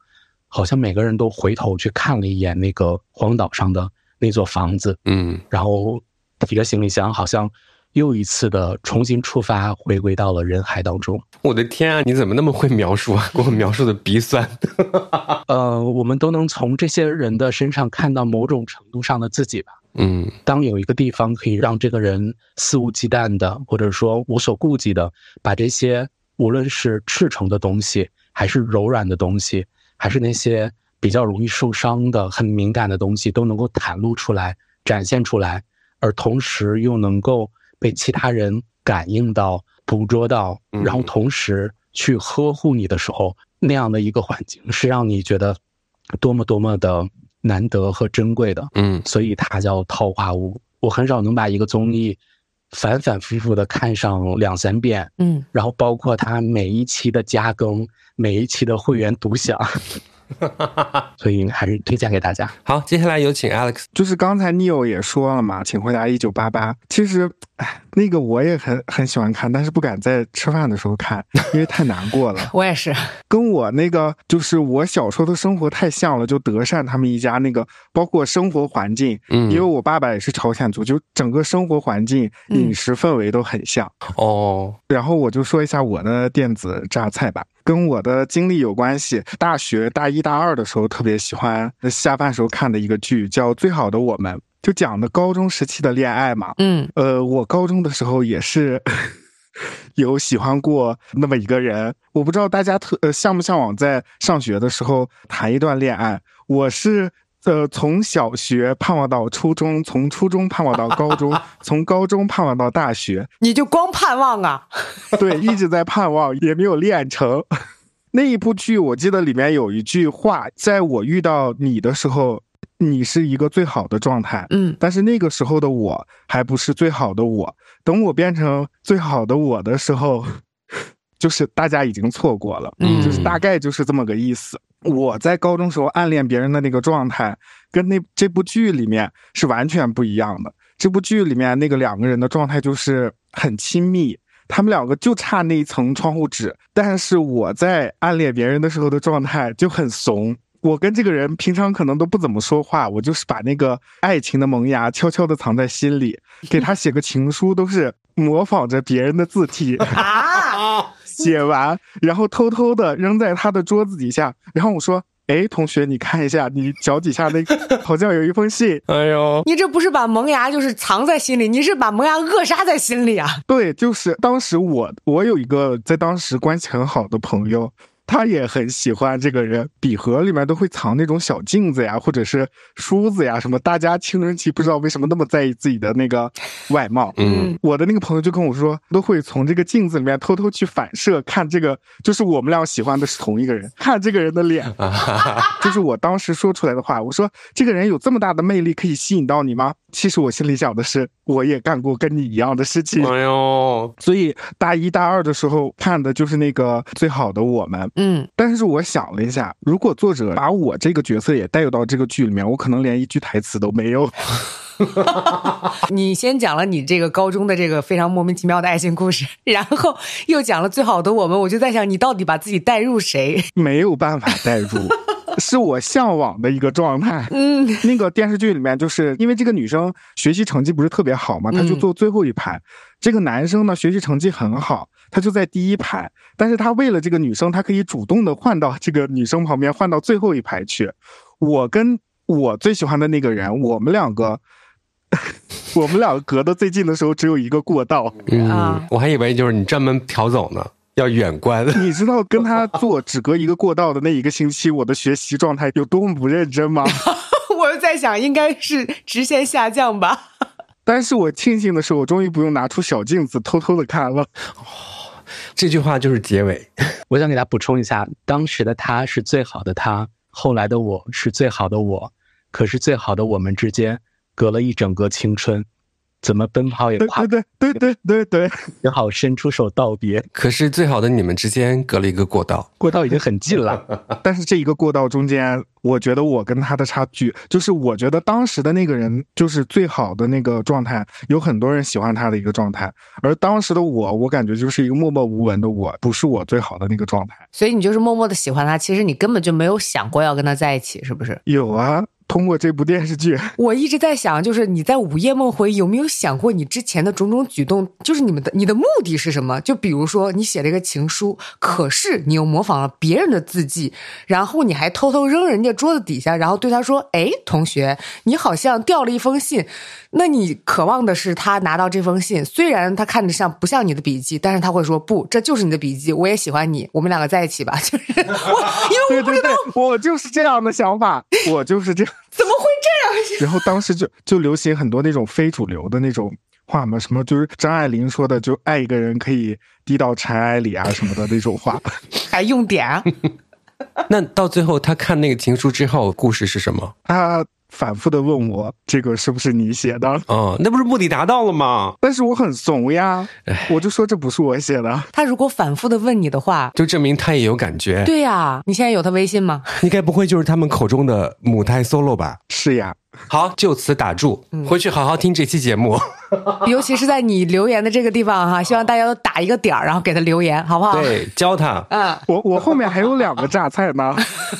好像每个人都回头去看了一眼那个荒岛上的。那座房子，嗯，然后提着行李箱，好像又一次的重新出发，回归到了人海当中。我的天啊，你怎么那么会描述啊？给我描述的鼻酸。呃，我们都能从这些人的身上看到某种程度上的自己吧。嗯，当有一个地方可以让这个人肆无忌惮的，或者说无所顾忌的，把这些无论是赤诚的东西，还是柔软的东西，还是那些。比较容易受伤的、很敏感的东西都能够袒露出来、展现出来，而同时又能够被其他人感应到、捕捉到，然后同时去呵护你的时候，那样的一个环境是让你觉得多么多么的难得和珍贵的。嗯，所以它叫桃花坞。我很少能把一个综艺反反复复的看上两三遍。嗯，然后包括它每一期的加更、每一期的会员独享。所以还是推荐给大家。好，接下来有请 Alex。就是刚才 Neil 也说了嘛，请回答一九八八。其实，哎，那个我也很很喜欢看，但是不敢在吃饭的时候看，因为太难过了。我也是，跟我那个就是我小时候的生活太像了。就德善他们一家那个，包括生活环境，嗯，因为我爸爸也是朝鲜族，就整个生活环境、饮食氛围都很像。哦，然后我就说一下我的电子榨菜吧。跟我的经历有关系。大学大一、大二的时候，特别喜欢下饭时候看的一个剧，叫《最好的我们》，就讲的高中时期的恋爱嘛。嗯，呃，我高中的时候也是 有喜欢过那么一个人。我不知道大家特呃向不向往在上学的时候谈一段恋爱。我是。呃，从小学盼望到初中，从初中盼望到高中，从高中盼望到大学，你就光盼望啊？对，一直在盼望，也没有练成。那一部剧，我记得里面有一句话：在我遇到你的时候，你是一个最好的状态。嗯，但是那个时候的我还不是最好的我。等我变成最好的我的时候，就是大家已经错过了。嗯，就是大概就是这么个意思。我在高中时候暗恋别人的那个状态，跟那这部剧里面是完全不一样的。这部剧里面那个两个人的状态就是很亲密，他们两个就差那一层窗户纸。但是我在暗恋别人的时候的状态就很怂。我跟这个人平常可能都不怎么说话，我就是把那个爱情的萌芽悄悄的藏在心里，给他写个情书都是模仿着别人的字体啊，写完然后偷偷的扔在他的桌子底下，然后我说：“哎，同学，你看一下，你脚底下那个好像有一封信。”哎呦，你这不是把萌芽就是藏在心里，你是把萌芽扼杀在心里啊？对，就是当时我我有一个在当时关系很好的朋友。他也很喜欢这个人，笔盒里面都会藏那种小镜子呀，或者是梳子呀，什么。大家青春期不知道为什么那么在意自己的那个外貌。嗯，我的那个朋友就跟我说，都会从这个镜子里面偷偷去反射看这个，就是我们俩喜欢的是同一个人，看这个人的脸。就是我当时说出来的话，我说这个人有这么大的魅力，可以吸引到你吗？其实我心里想的是，我也干过跟你一样的事情。哎呦，所以大一大二的时候看的就是那个最好的我们。嗯，但是我想了一下，如果作者把我这个角色也带入到这个剧里面，我可能连一句台词都没有。你先讲了你这个高中的这个非常莫名其妙的爱情故事，然后又讲了最好的我们，我就在想，你到底把自己带入谁？没有办法带入，是我向往的一个状态。嗯，那个电视剧里面，就是因为这个女生学习成绩不是特别好嘛，她就坐最后一排。这个男生呢，学习成绩很好。他就在第一排，但是他为了这个女生，他可以主动的换到这个女生旁边，换到最后一排去。我跟我最喜欢的那个人，我们两个，我们两个隔的最近的时候只有一个过道。嗯，我还以为就是你专门调走呢，要远观。你知道跟他坐只隔一个过道的那一个星期，我的学习状态有多么不认真吗？我在想，应该是直线下降吧。但是我庆幸的是，我终于不用拿出小镜子偷偷的看了。这句话就是结尾。我想给他补充一下：当时的他是最好的他，后来的我是最好的我。可是最好的我们之间隔了一整个青春，怎么奔跑也跨对对对对对，只好伸出手道别。可是最好的你们之间隔了一个过道，过道已经很近了。但是这一个过道中间。我觉得我跟他的差距，就是我觉得当时的那个人就是最好的那个状态，有很多人喜欢他的一个状态，而当时的我，我感觉就是一个默默无闻的我，不是我最好的那个状态。所以你就是默默的喜欢他，其实你根本就没有想过要跟他在一起，是不是？有啊。通过这部电视剧，我一直在想，就是你在午夜梦回有没有想过你之前的种种举动？就是你们的你的目的是什么？就比如说你写了一个情书，可是你又模仿了别人的字迹，然后你还偷偷扔人家桌子底下，然后对他说：“哎，同学，你好像掉了一封信。”那你渴望的是他拿到这封信，虽然他看着像不像你的笔记，但是他会说：“不，这就是你的笔记，我也喜欢你，我们两个在一起吧。”就是我，因为我不知道，我就是这样的想法，我就是这样。怎么会这样？然后当时就就流行很多那种非主流的那种话嘛，什么就是张爱玲说的，就爱一个人可以滴到尘埃里啊什么的那种话，还用点？那到最后他看那个情书之后，故事是什么？他。反复的问我这个是不是你写的？哦，那不是目的达到了吗？但是我很怂呀，我就说这不是我写的。他如果反复的问你的话，就证明他也有感觉。对呀，你现在有他微信吗？你该不会就是他们口中的母胎 solo 吧？是呀。好，就此打住，回去好好听这期节目。尤其是在你留言的这个地方哈，希望大家都打一个点儿，然后给他留言，好不好？对，教他。嗯，我我后面还有两个榨菜呢，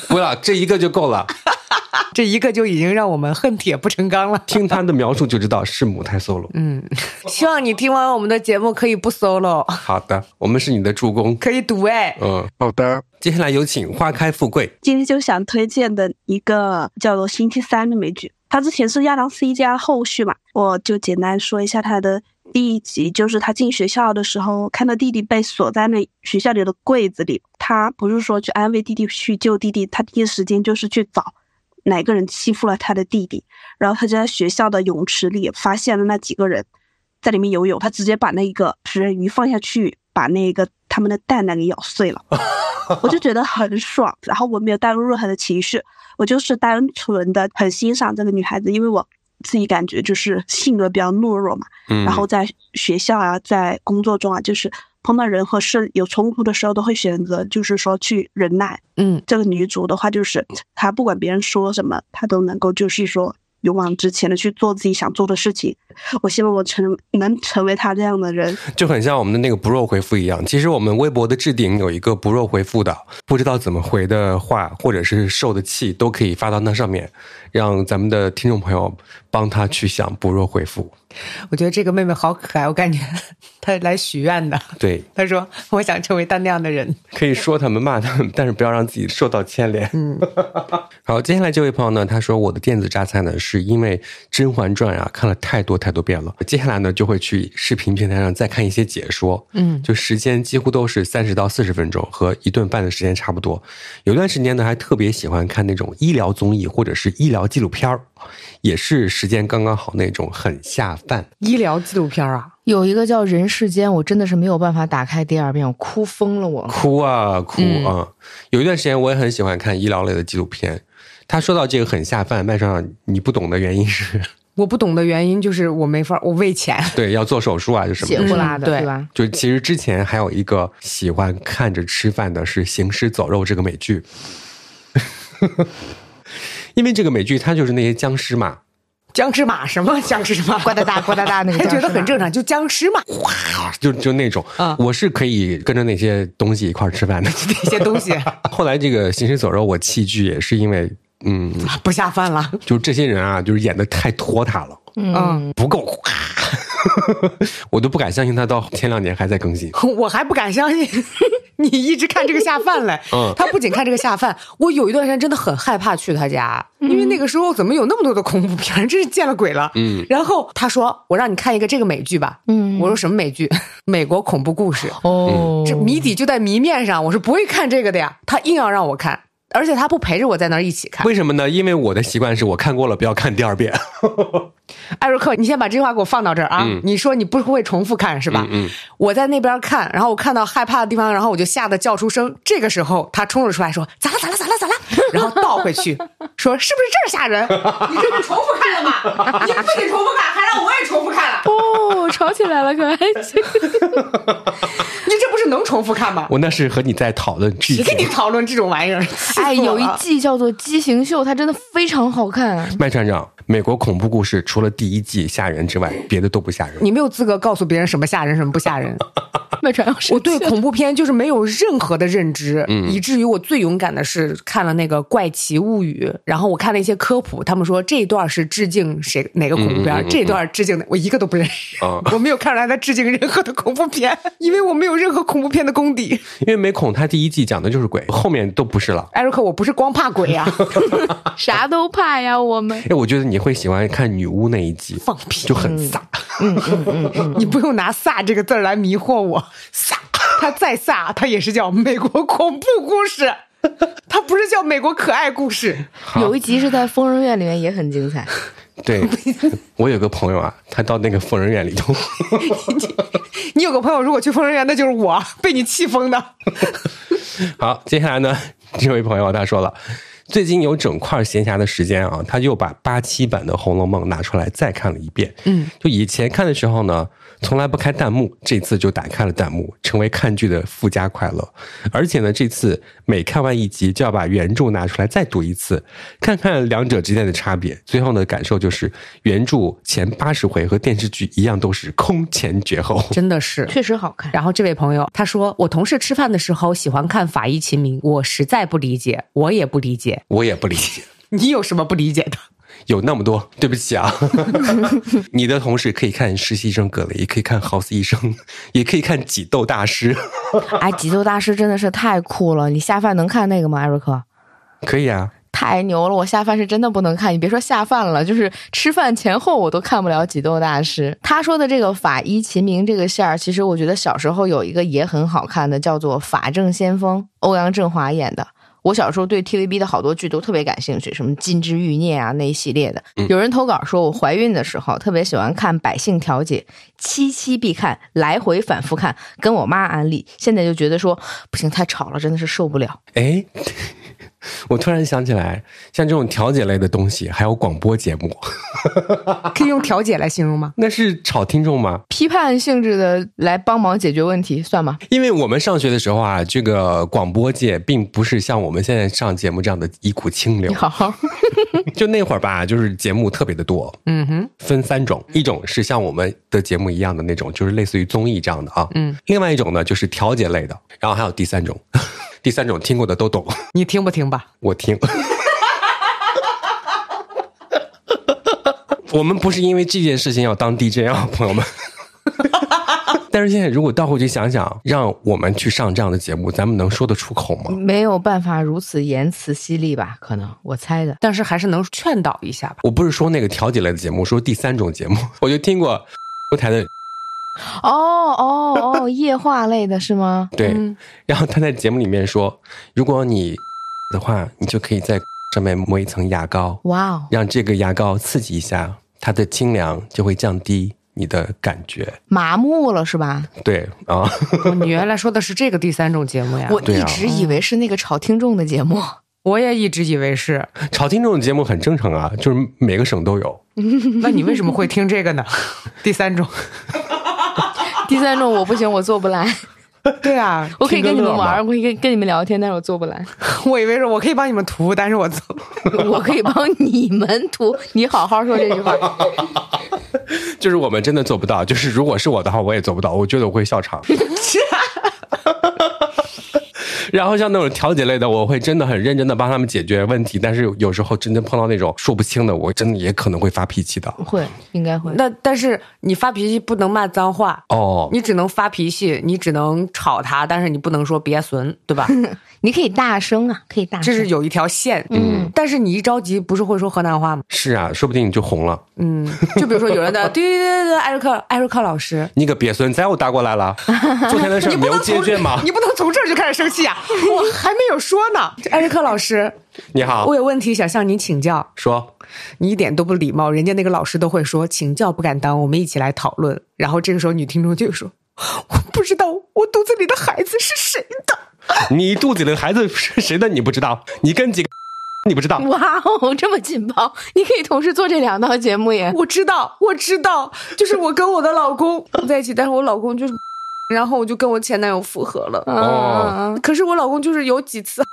不要，这一个就够了。这一个就已经让我们恨铁不成钢了。听他的描述就知道是母胎 solo。嗯，希望你听完我们的节目可以不 solo。好的，我们是你的助攻，可以赌哎。嗯，好的。接下来有请花开富贵。今天就想推荐的一个叫做《星期三》的美剧，它之前是亚当斯一家后续嘛，我就简单说一下它的第一集，就是他进学校的时候，看到弟弟被锁在那学校里的柜子里，他不是说去安慰弟弟、去救弟弟，他第一时间就是去找。哪个人欺负了他的弟弟？然后他就在学校的泳池里发现了那几个人在里面游泳，他直接把那个食人鱼放下去，把那个他们的蛋蛋给咬碎了。我就觉得很爽，然后我没有带入任何的情绪，我就是单纯的很欣赏这个女孩子，因为我自己感觉就是性格比较懦弱嘛。嗯。然后在学校啊，在工作中啊，就是。碰到人和事有冲突的时候，都会选择就是说去忍耐。嗯，这个女主的话就是她不管别人说什么，她都能够就是说勇往直前的去做自己想做的事情。我希望我成能成为她这样的人，就很像我们的那个不弱回复一样。其实我们微博的置顶有一个不弱回复的，不知道怎么回的话，或者是受的气，都可以发到那上面，让咱们的听众朋友帮他去想不弱回复。我觉得这个妹妹好可爱，我感觉 她来许愿的。对，她说我想成为她那样的人，可以说他们骂他们，但是不要让自己受到牵连。嗯，好，接下来这位朋友呢，他说我的电子榨菜呢，是因为《甄嬛传》啊看了太多太多遍了，接下来呢就会去视频平台上再看一些解说，嗯，就时间几乎都是三十到四十分钟，和一顿饭的时间差不多。有段时间呢，还特别喜欢看那种医疗综艺或者是医疗纪录片儿。也是时间刚刚好那种很下饭医疗纪录片啊，有一个叫《人世间》，我真的是没有办法打开第二遍，我哭疯了，我哭啊哭啊！有一段时间我也很喜欢看医疗类的纪录片。他说到这个很下饭，麦上你不懂的原因是，我不懂的原因就是我没法，我为钱，对，要做手术啊，就什么血不拉的，对吧？就其实之前还有一个喜欢看着吃饭的是《行尸走肉》这个美剧。因为这个美剧，它就是那些僵尸嘛，僵尸马什么？僵尸马，呱嗒哒呱嗒哒那个，他觉得很正常，就僵尸嘛，哗，就就那种。啊，我是可以跟着那些东西一块吃饭的。那些东西。后来这个行尸走肉我弃剧也是因为，嗯，不下饭了，就这些人啊，就是演的太拖沓了，嗯，不够。我都不敢相信他到前两年还在更新，我还不敢相信 你一直看这个下饭嘞。嗯，他不仅看这个下饭，我有一段时间真的很害怕去他家，因为那个时候怎么有那么多的恐怖片，真是见了鬼了。嗯，然后他说我让你看一个这个美剧吧。嗯，我说什么美剧？美国恐怖故事。哦，这谜底就在谜面上，我是不会看这个的呀。他硬要让我看。而且他不陪着我在那儿一起看，为什么呢？因为我的习惯是我看过了，不要看第二遍。艾瑞克，你先把这句话给我放到这儿啊！你说你不会重复看是吧？嗯。我在那边看，然后我看到害怕的地方，然后我就吓得叫出声。这个时候他冲了出来，说：“咋了？咋了？咋了？咋了？” 然后倒回去，说：“是不是这儿吓人？你这不重复看了吗？你不仅重复看，还让我也重复看了。”哦，吵起来了，可还行？你这不是能重复看吗？我那是和你在讨论剧情，跟你讨论这种玩意儿。哎，有一季叫做《畸形秀》，它真的非常好看。麦船长，美国恐怖故事除了第一季吓人之外，别的都不吓人。你没有资格告诉别人什么吓人，什么不吓人。麦船长，我对恐怖片就是没有任何的认知，以至于我最勇敢的是看了那个《怪奇物语》，然后我看了一些科普，他们说这一段是致敬谁哪个恐怖片，这一段致敬的我一个都不认识。我没有看出来他致敬任何的恐怖片，因为我没有任何恐怖片的功底。因为美恐他第一季讲的就是鬼，后面都不是了。艾瑞克，我不是光怕鬼呀，啥都怕呀，我们。哎，我觉得你会喜欢看女巫那一集，放屁，就很飒。嗯嗯嗯嗯，你不用拿“飒”这个字来迷惑我，飒，他再飒，他也是叫美国恐怖故事，他不是叫美国可爱故事。有一集是在疯人院里面，也很精彩。对，我有个朋友啊，他到那个疯人院里头。你有个朋友，如果去疯人院，那就是我被你气疯的。好，接下来呢，这位朋友他说了，最近有整块闲暇的时间啊，他又把八七版的《红楼梦》拿出来再看了一遍。嗯，就以前看的时候呢。从来不开弹幕，这次就打开了弹幕，成为看剧的附加快乐。而且呢，这次每看完一集就要把原著拿出来再读一次，看看两者之间的差别。最后呢感受就是，原著前八十回和电视剧一样，都是空前绝后，真的是确实好看。然后这位朋友他说，我同事吃饭的时候喜欢看《法医秦明》，我实在不理解，我也不理解，我也不理解。你有什么不理解的？有那么多，对不起啊！你的同事可以看实习生葛雷，也可以看 House 医生，也可以看挤痘大师。哎，挤痘大师真的是太酷了！你下饭能看那个吗，艾瑞克？可以啊，太牛了！我下饭是真的不能看，你别说下饭了，就是吃饭前后我都看不了挤痘大师。他说的这个法医秦明这个线儿，其实我觉得小时候有一个也很好看的，叫做《法证先锋》，欧阳震华演的。我小时候对 TVB 的好多剧都特别感兴趣，什么《金枝欲孽》啊那一系列的。有人投稿说，我怀孕的时候特别喜欢看《百姓调解》，七期必看，来回反复看，跟我妈安利。现在就觉得说不行，太吵了，真的是受不了。哎。我突然想起来，像这种调解类的东西，还有广播节目，可以用调解来形容吗？那是吵听众吗？批判性质的来帮忙解决问题，算吗？因为我们上学的时候啊，这个广播界并不是像我我们现在上节目这样的一股清流。好，就那会儿吧，就是节目特别的多，嗯哼，分三种，一种是像我们的节目一样的那种，就是类似于综艺这样的啊，嗯，另外一种呢就是调节类的，然后还有第三种，第三种听过的都懂，你听不听吧？我听。我们不是因为这件事情要当 DJ 啊，朋友们。但是现在如果倒回去想想，让我们去上这样的节目，咱们能说得出口吗？没有办法如此言辞犀利吧？可能我猜的，但是还是能劝导一下吧。我不是说那个调解类的节目，说第三种节目，我就听过台的。哦哦哦，液化类的是吗？对。然后他在节目里面说，如果你的话，你就可以在上面抹一层牙膏。哇哦！让这个牙膏刺激一下，它的清凉就会降低。你的感觉麻木了是吧？对啊，你原来说的是这个第三种节目呀？我一直以为是那个炒听众的节目，我也一直以为是炒听众的节目，很正常啊，就是每个省都有。那你为什么会听这个呢？第三种，第三种我不行，我做不来。对啊，我可以跟你们玩，我可以跟跟你们聊天，但是我做不来。我以为是我可以帮你们涂，但是我做，我可以帮你们涂。你好好说这句话。就是我们真的做不到。就是如果是我的话，我也做不到。我觉得我会笑场。然后像那种调解类的，我会真的很认真的帮他们解决问题。但是有时候真正碰到那种说不清的，我真的也可能会发脾气的。会，应该会。那但是你发脾气不能骂脏话哦，你只能发脾气，你只能吵他，但是你不能说别损，对吧？你可以大声啊，可以大声。这是有一条线，嗯。但是你一着急，不是会说河南话吗？是啊，说不定你就红了。嗯，就比如说有人在，对对对对，艾瑞克，艾瑞克老师，你个别孙，再又打过来了。昨天的事没有解决吗？你不能从这儿就开始生气啊！我还没有说呢，艾瑞克老师，你好，我有问题想向您请教。说，你一点都不礼貌，人家那个老师都会说请教不敢当，我们一起来讨论。然后这个时候女听众就说，我不知道我肚子里的孩子是谁的。你肚子里的孩子是谁的？你不知道？你跟几个？你不知道？哇哦，这么劲爆！你可以同时做这两档节目耶！我知道，我知道，就是我跟我的老公在一起，但是我老公就是，然后我就跟我前男友复合了。哦，可是我老公就是有几次。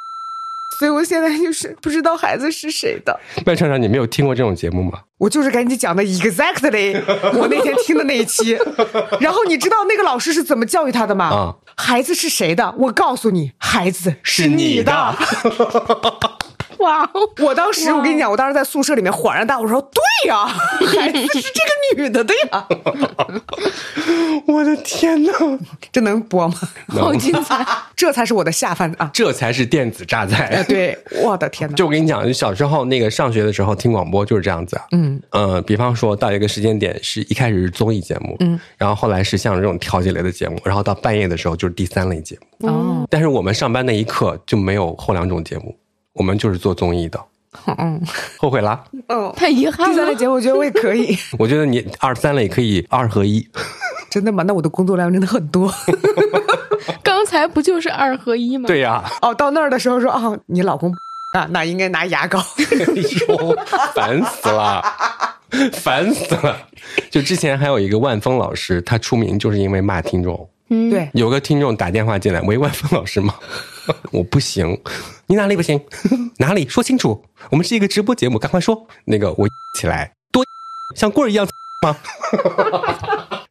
所以我现在就是不知道孩子是谁的。麦厂长，你没有听过这种节目吗？我就是跟你讲的 exactly，我那天听的那一期。然后你知道那个老师是怎么教育他的吗？啊，孩子是谁的？我告诉你，孩子是你的。哇！我当时我跟你讲，我当时在宿舍里面恍然大悟，说对呀，孩子是这个女的的呀。我的天哪，这能播吗？好精彩！这才是我的下饭啊！这才是电子榨菜。对，我的天哪！就我跟你讲，小时候那个上学的时候听广播就是这样子啊。嗯呃，比方说到一个时间点是一开始是综艺节目，嗯，然后后来是像这种调解类的节目，然后到半夜的时候就是第三类节目。哦，但是我们上班那一刻就没有后两种节目。我们就是做综艺的，嗯，后悔了，嗯，太遗憾了。第三类节目我觉得我也可以，我觉得你二三类可以二合一，真的吗？那我的工作量真的很多。刚才不就是二合一吗？对呀。哦，到那儿的时候说，哦，你老公啊，那应该拿牙膏。哎呦，烦死了，烦死了。就之前还有一个万峰老师，他出名就是因为骂听众。嗯，对，有个听众打电话进来，喂，万峰老师吗？我不行，你哪里不行？哪里说清楚？我们是一个直播节目，赶快说。那个我 起来多像棍儿一样吗？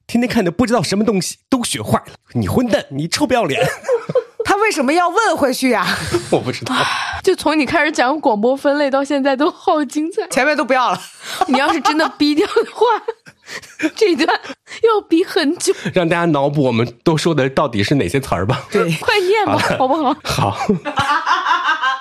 天天看的不知道什么东西都学坏了。你混蛋，你臭不要脸！他为什么要问回去呀？我不知道。就从你开始讲广播分类到现在都好精彩，前面都不要了。你要是真的逼掉的话。这一段要比很久，让大家脑补我们都说的到底是哪些词儿吧。对，快念吧，好不好？好。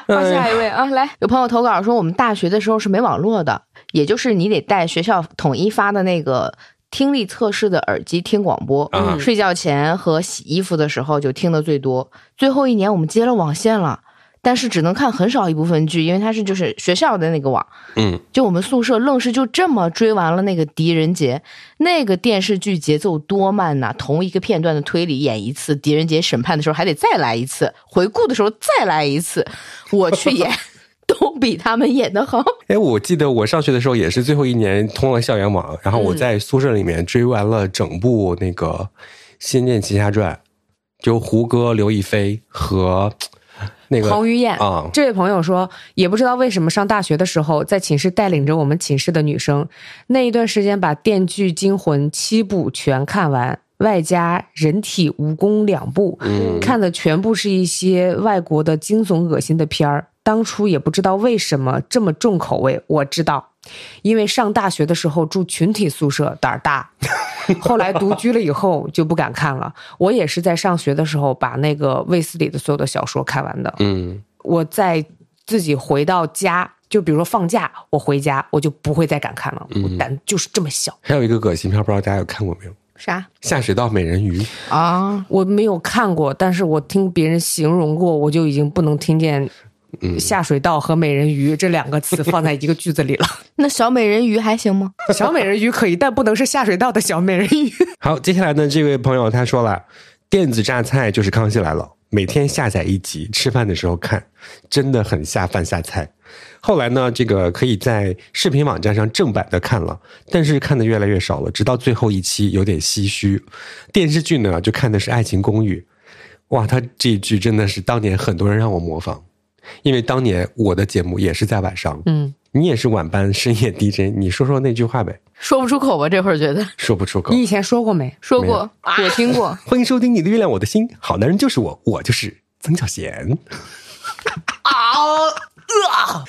好，下一位啊，来，有朋友投稿说，我们大学的时候是没网络的，也就是你得带学校统一发的那个听力测试的耳机听广播，睡觉前和洗衣服的时候就听的最多。最后一年我们接了网线了。但是只能看很少一部分剧，因为它是就是学校的那个网，嗯，就我们宿舍愣是就这么追完了那个狄仁杰，那个电视剧节奏多慢呐！同一个片段的推理演一次，狄仁杰审判的时候还得再来一次，回顾的时候再来一次，我去演都比他们演的好。哎，我记得我上学的时候也是最后一年通了校园网，然后我在宿舍里面追完了整部那个《仙剑奇侠传》，就胡歌、刘亦菲和。那个彭于晏啊，这位朋友说，也不知道为什么上大学的时候，在寝室带领着我们寝室的女生，那一段时间把《电锯惊魂》七部全看完，外加《人体蜈蚣》两部，嗯看的全部是一些外国的惊悚恶心的片儿。当初也不知道为什么这么重口味，我知道，因为上大学的时候住群体宿舍，胆儿大。后来独居了以后就不敢看了。我也是在上学的时候把那个卫斯理的所有的小说看完的。嗯，我在自己回到家，就比如说放假，我回家我就不会再敢看了。我胆就是这么小。还有一个恶心片，不知道大家有看过没有？啥？下水道美人鱼啊？我没有看过，但是我听别人形容过，我就已经不能听见。下水道和美人鱼这两个词放在一个句子里了。那小美人鱼还行吗？小美人鱼可以，但不能是下水道的小美人鱼。好，接下来呢，这位朋友他说了，电子榨菜就是《康熙来了》，每天下载一集，吃饭的时候看，真的很下饭下菜。后来呢，这个可以在视频网站上正版的看了，但是看的越来越少了，直到最后一期有点唏嘘。电视剧呢，就看的是《爱情公寓》，哇，他这一句真的是当年很多人让我模仿。因为当年我的节目也是在晚上，嗯，你也是晚班深夜 DJ，你说说那句话呗？说不出口吧？这会儿觉得说不出口。你以前说过没？说过，我听过。欢迎收听《你的月亮我的心》，好男人就是我，我就是曾小贤。啊！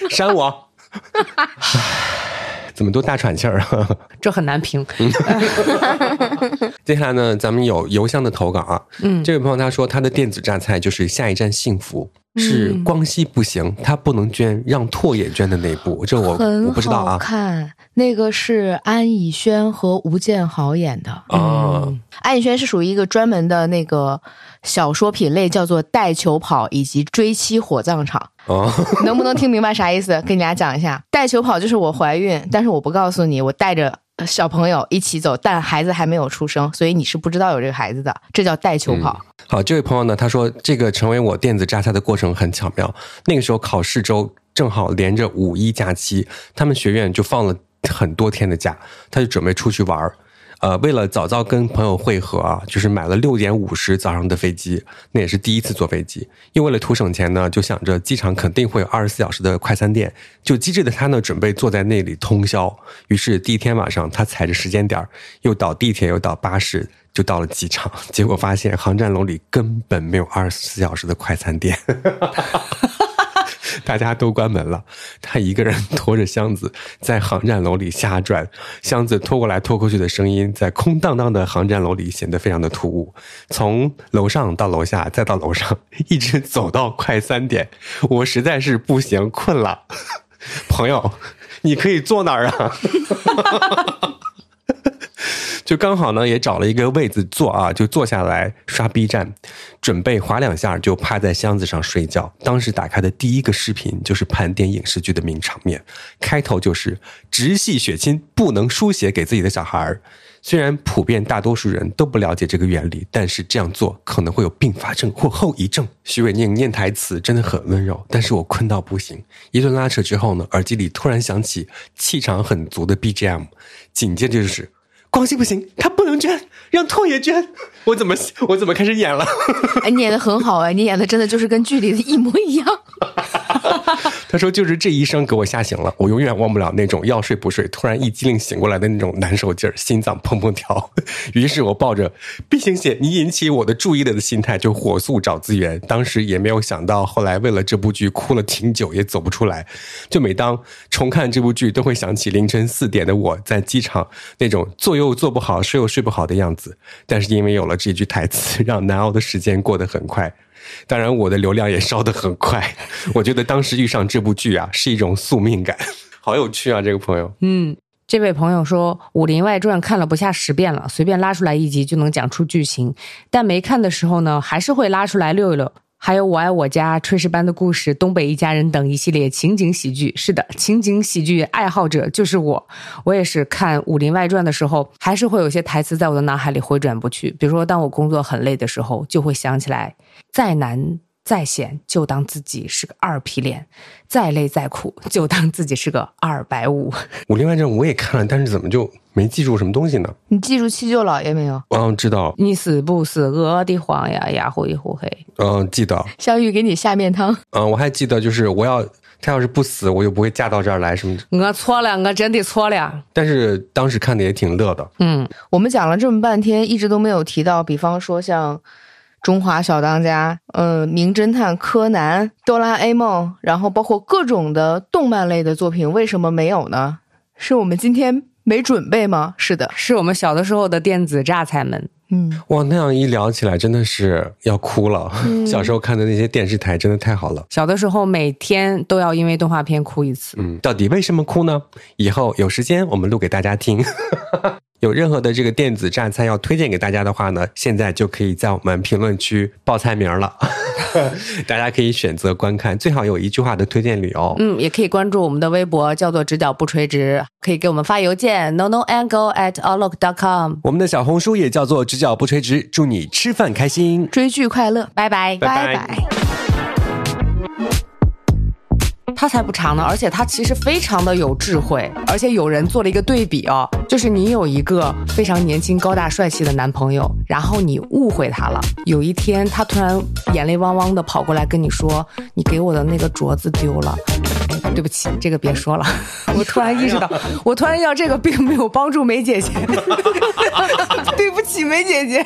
删我！怎么都大喘气儿啊？这很难评。接下来呢，咱们有邮箱的投稿啊。嗯，这位朋友他说他的电子榨菜就是下一站幸福。是光熙不行，他不能捐，让拓也捐的那部，这我我不知道啊。看那个是安以轩和吴建豪演的啊。安以轩是属于一个专门的那个小说品类，叫做带球跑以及追妻火葬场。哦，能不能听明白啥意思？跟你俩讲一下，带球跑就是我怀孕，但是我不告诉你，我带着。小朋友一起走，但孩子还没有出生，所以你是不知道有这个孩子的，这叫带球跑。好，这位朋友呢，他说这个成为我电子榨菜的过程很巧妙。那个时候考试周正好连着五一假期，他们学院就放了很多天的假，他就准备出去玩儿。呃，为了早早跟朋友会合啊，就是买了六点五十早上的飞机，那也是第一次坐飞机。又为了图省钱呢，就想着机场肯定会有二十四小时的快餐店，就机智的他呢，准备坐在那里通宵。于是第一天晚上，他踩着时间点又倒地铁又倒巴士，就到了机场。结果发现航站楼里根本没有二十四小时的快餐店。大家都关门了，他一个人拖着箱子在航站楼里瞎转，箱子拖过来拖过去的声音在空荡荡的航站楼里显得非常的突兀。从楼上到楼下，再到楼上，一直走到快三点，我实在是不行，困了。朋友，你可以坐哪儿啊？就刚好呢，也找了一个位子坐啊，就坐下来刷 B 站，准备划两下就趴在箱子上睡觉。当时打开的第一个视频就是盘点影视剧的名场面，开头就是直系血亲不能输血给自己的小孩儿。虽然普遍大多数人都不了解这个原理，但是这样做可能会有并发症或后遗症。徐伟宁念台词真的很温柔，但是我困到不行。一顿拉扯之后呢，耳机里突然响起气场很足的 BGM，紧接着就是。光熙不行，他不能捐，让拓也捐。我怎么我怎么开始演了？哎，你演的很好哎，你演的真的就是跟剧里的一模一样。他说：“就是这一声给我吓醒了，我永远忘不了那种要睡不睡，突然一激灵醒过来的那种难受劲儿，心脏砰砰跳。于是我抱着‘毕星姐，你引起我的注意了’的心态，就火速找资源。当时也没有想到，后来为了这部剧哭了挺久，也走不出来。就每当重看这部剧，都会想起凌晨四点的我在机场那种坐又坐不好，睡又睡不好的样子。但是因为有了这句台词，让难熬的时间过得很快。”当然，我的流量也烧得很快。我觉得当时遇上这部剧啊，是一种宿命感，好有趣啊！这个朋友，嗯，这位朋友说，《武林外传》看了不下十遍了，随便拉出来一集就能讲出剧情，但没看的时候呢，还是会拉出来溜一溜。还有《我爱我家》《炊事班的故事》《东北一家人》等一系列情景喜剧。是的，情景喜剧爱好者就是我。我也是看《武林外传》的时候，还是会有些台词在我的脑海里回转不去。比如说，当我工作很累的时候，就会想起来。再难再闲就当自己是个二皮脸，再累再苦就当自己是个二百五。《武林外传》我也看了，但是怎么就没记住什么东西呢？你记住七舅老爷没有？嗯，知道。你死不死我的黄呀呀灰乎黑？嗯，记得。香玉给你下面汤。嗯，我还记得，就是我要他要是不死，我就不会嫁到这儿来什么。我错了，我真的错了。但是当时看的也挺乐的。嗯，我们讲了这么半天，一直都没有提到，比方说像。中华小当家，嗯，名侦探柯南、哆啦 A 梦，然后包括各种的动漫类的作品，为什么没有呢？是我们今天没准备吗？是的，是我们小的时候的电子榨菜们。嗯，哇，那样一聊起来，真的是要哭了。小时候看的那些电视台真的太好了。小的时候每天都要因为动画片哭一次。嗯，到底为什么哭呢？以后有时间我们录给大家听。有任何的这个电子榨菜要推荐给大家的话呢，现在就可以在我们评论区报菜名了，大家可以选择观看，最好有一句话的推荐理由。嗯，也可以关注我们的微博，叫做直角不垂直，可以给我们发邮件 no no angle at outlook dot com。我们的小红书也叫做直角不垂直，祝你吃饭开心，追剧快乐，拜拜拜拜。他才不长呢，而且他其实非常的有智慧，而且有人做了一个对比哦，就是你有一个非常年轻、高大、帅气的男朋友，然后你误会他了。有一天，他突然眼泪汪汪的跑过来跟你说：“你给我的那个镯子丢了。”对不起，这个别说了。我突然意识到，我突然要这个并没有帮助梅姐姐。对不起，梅姐姐。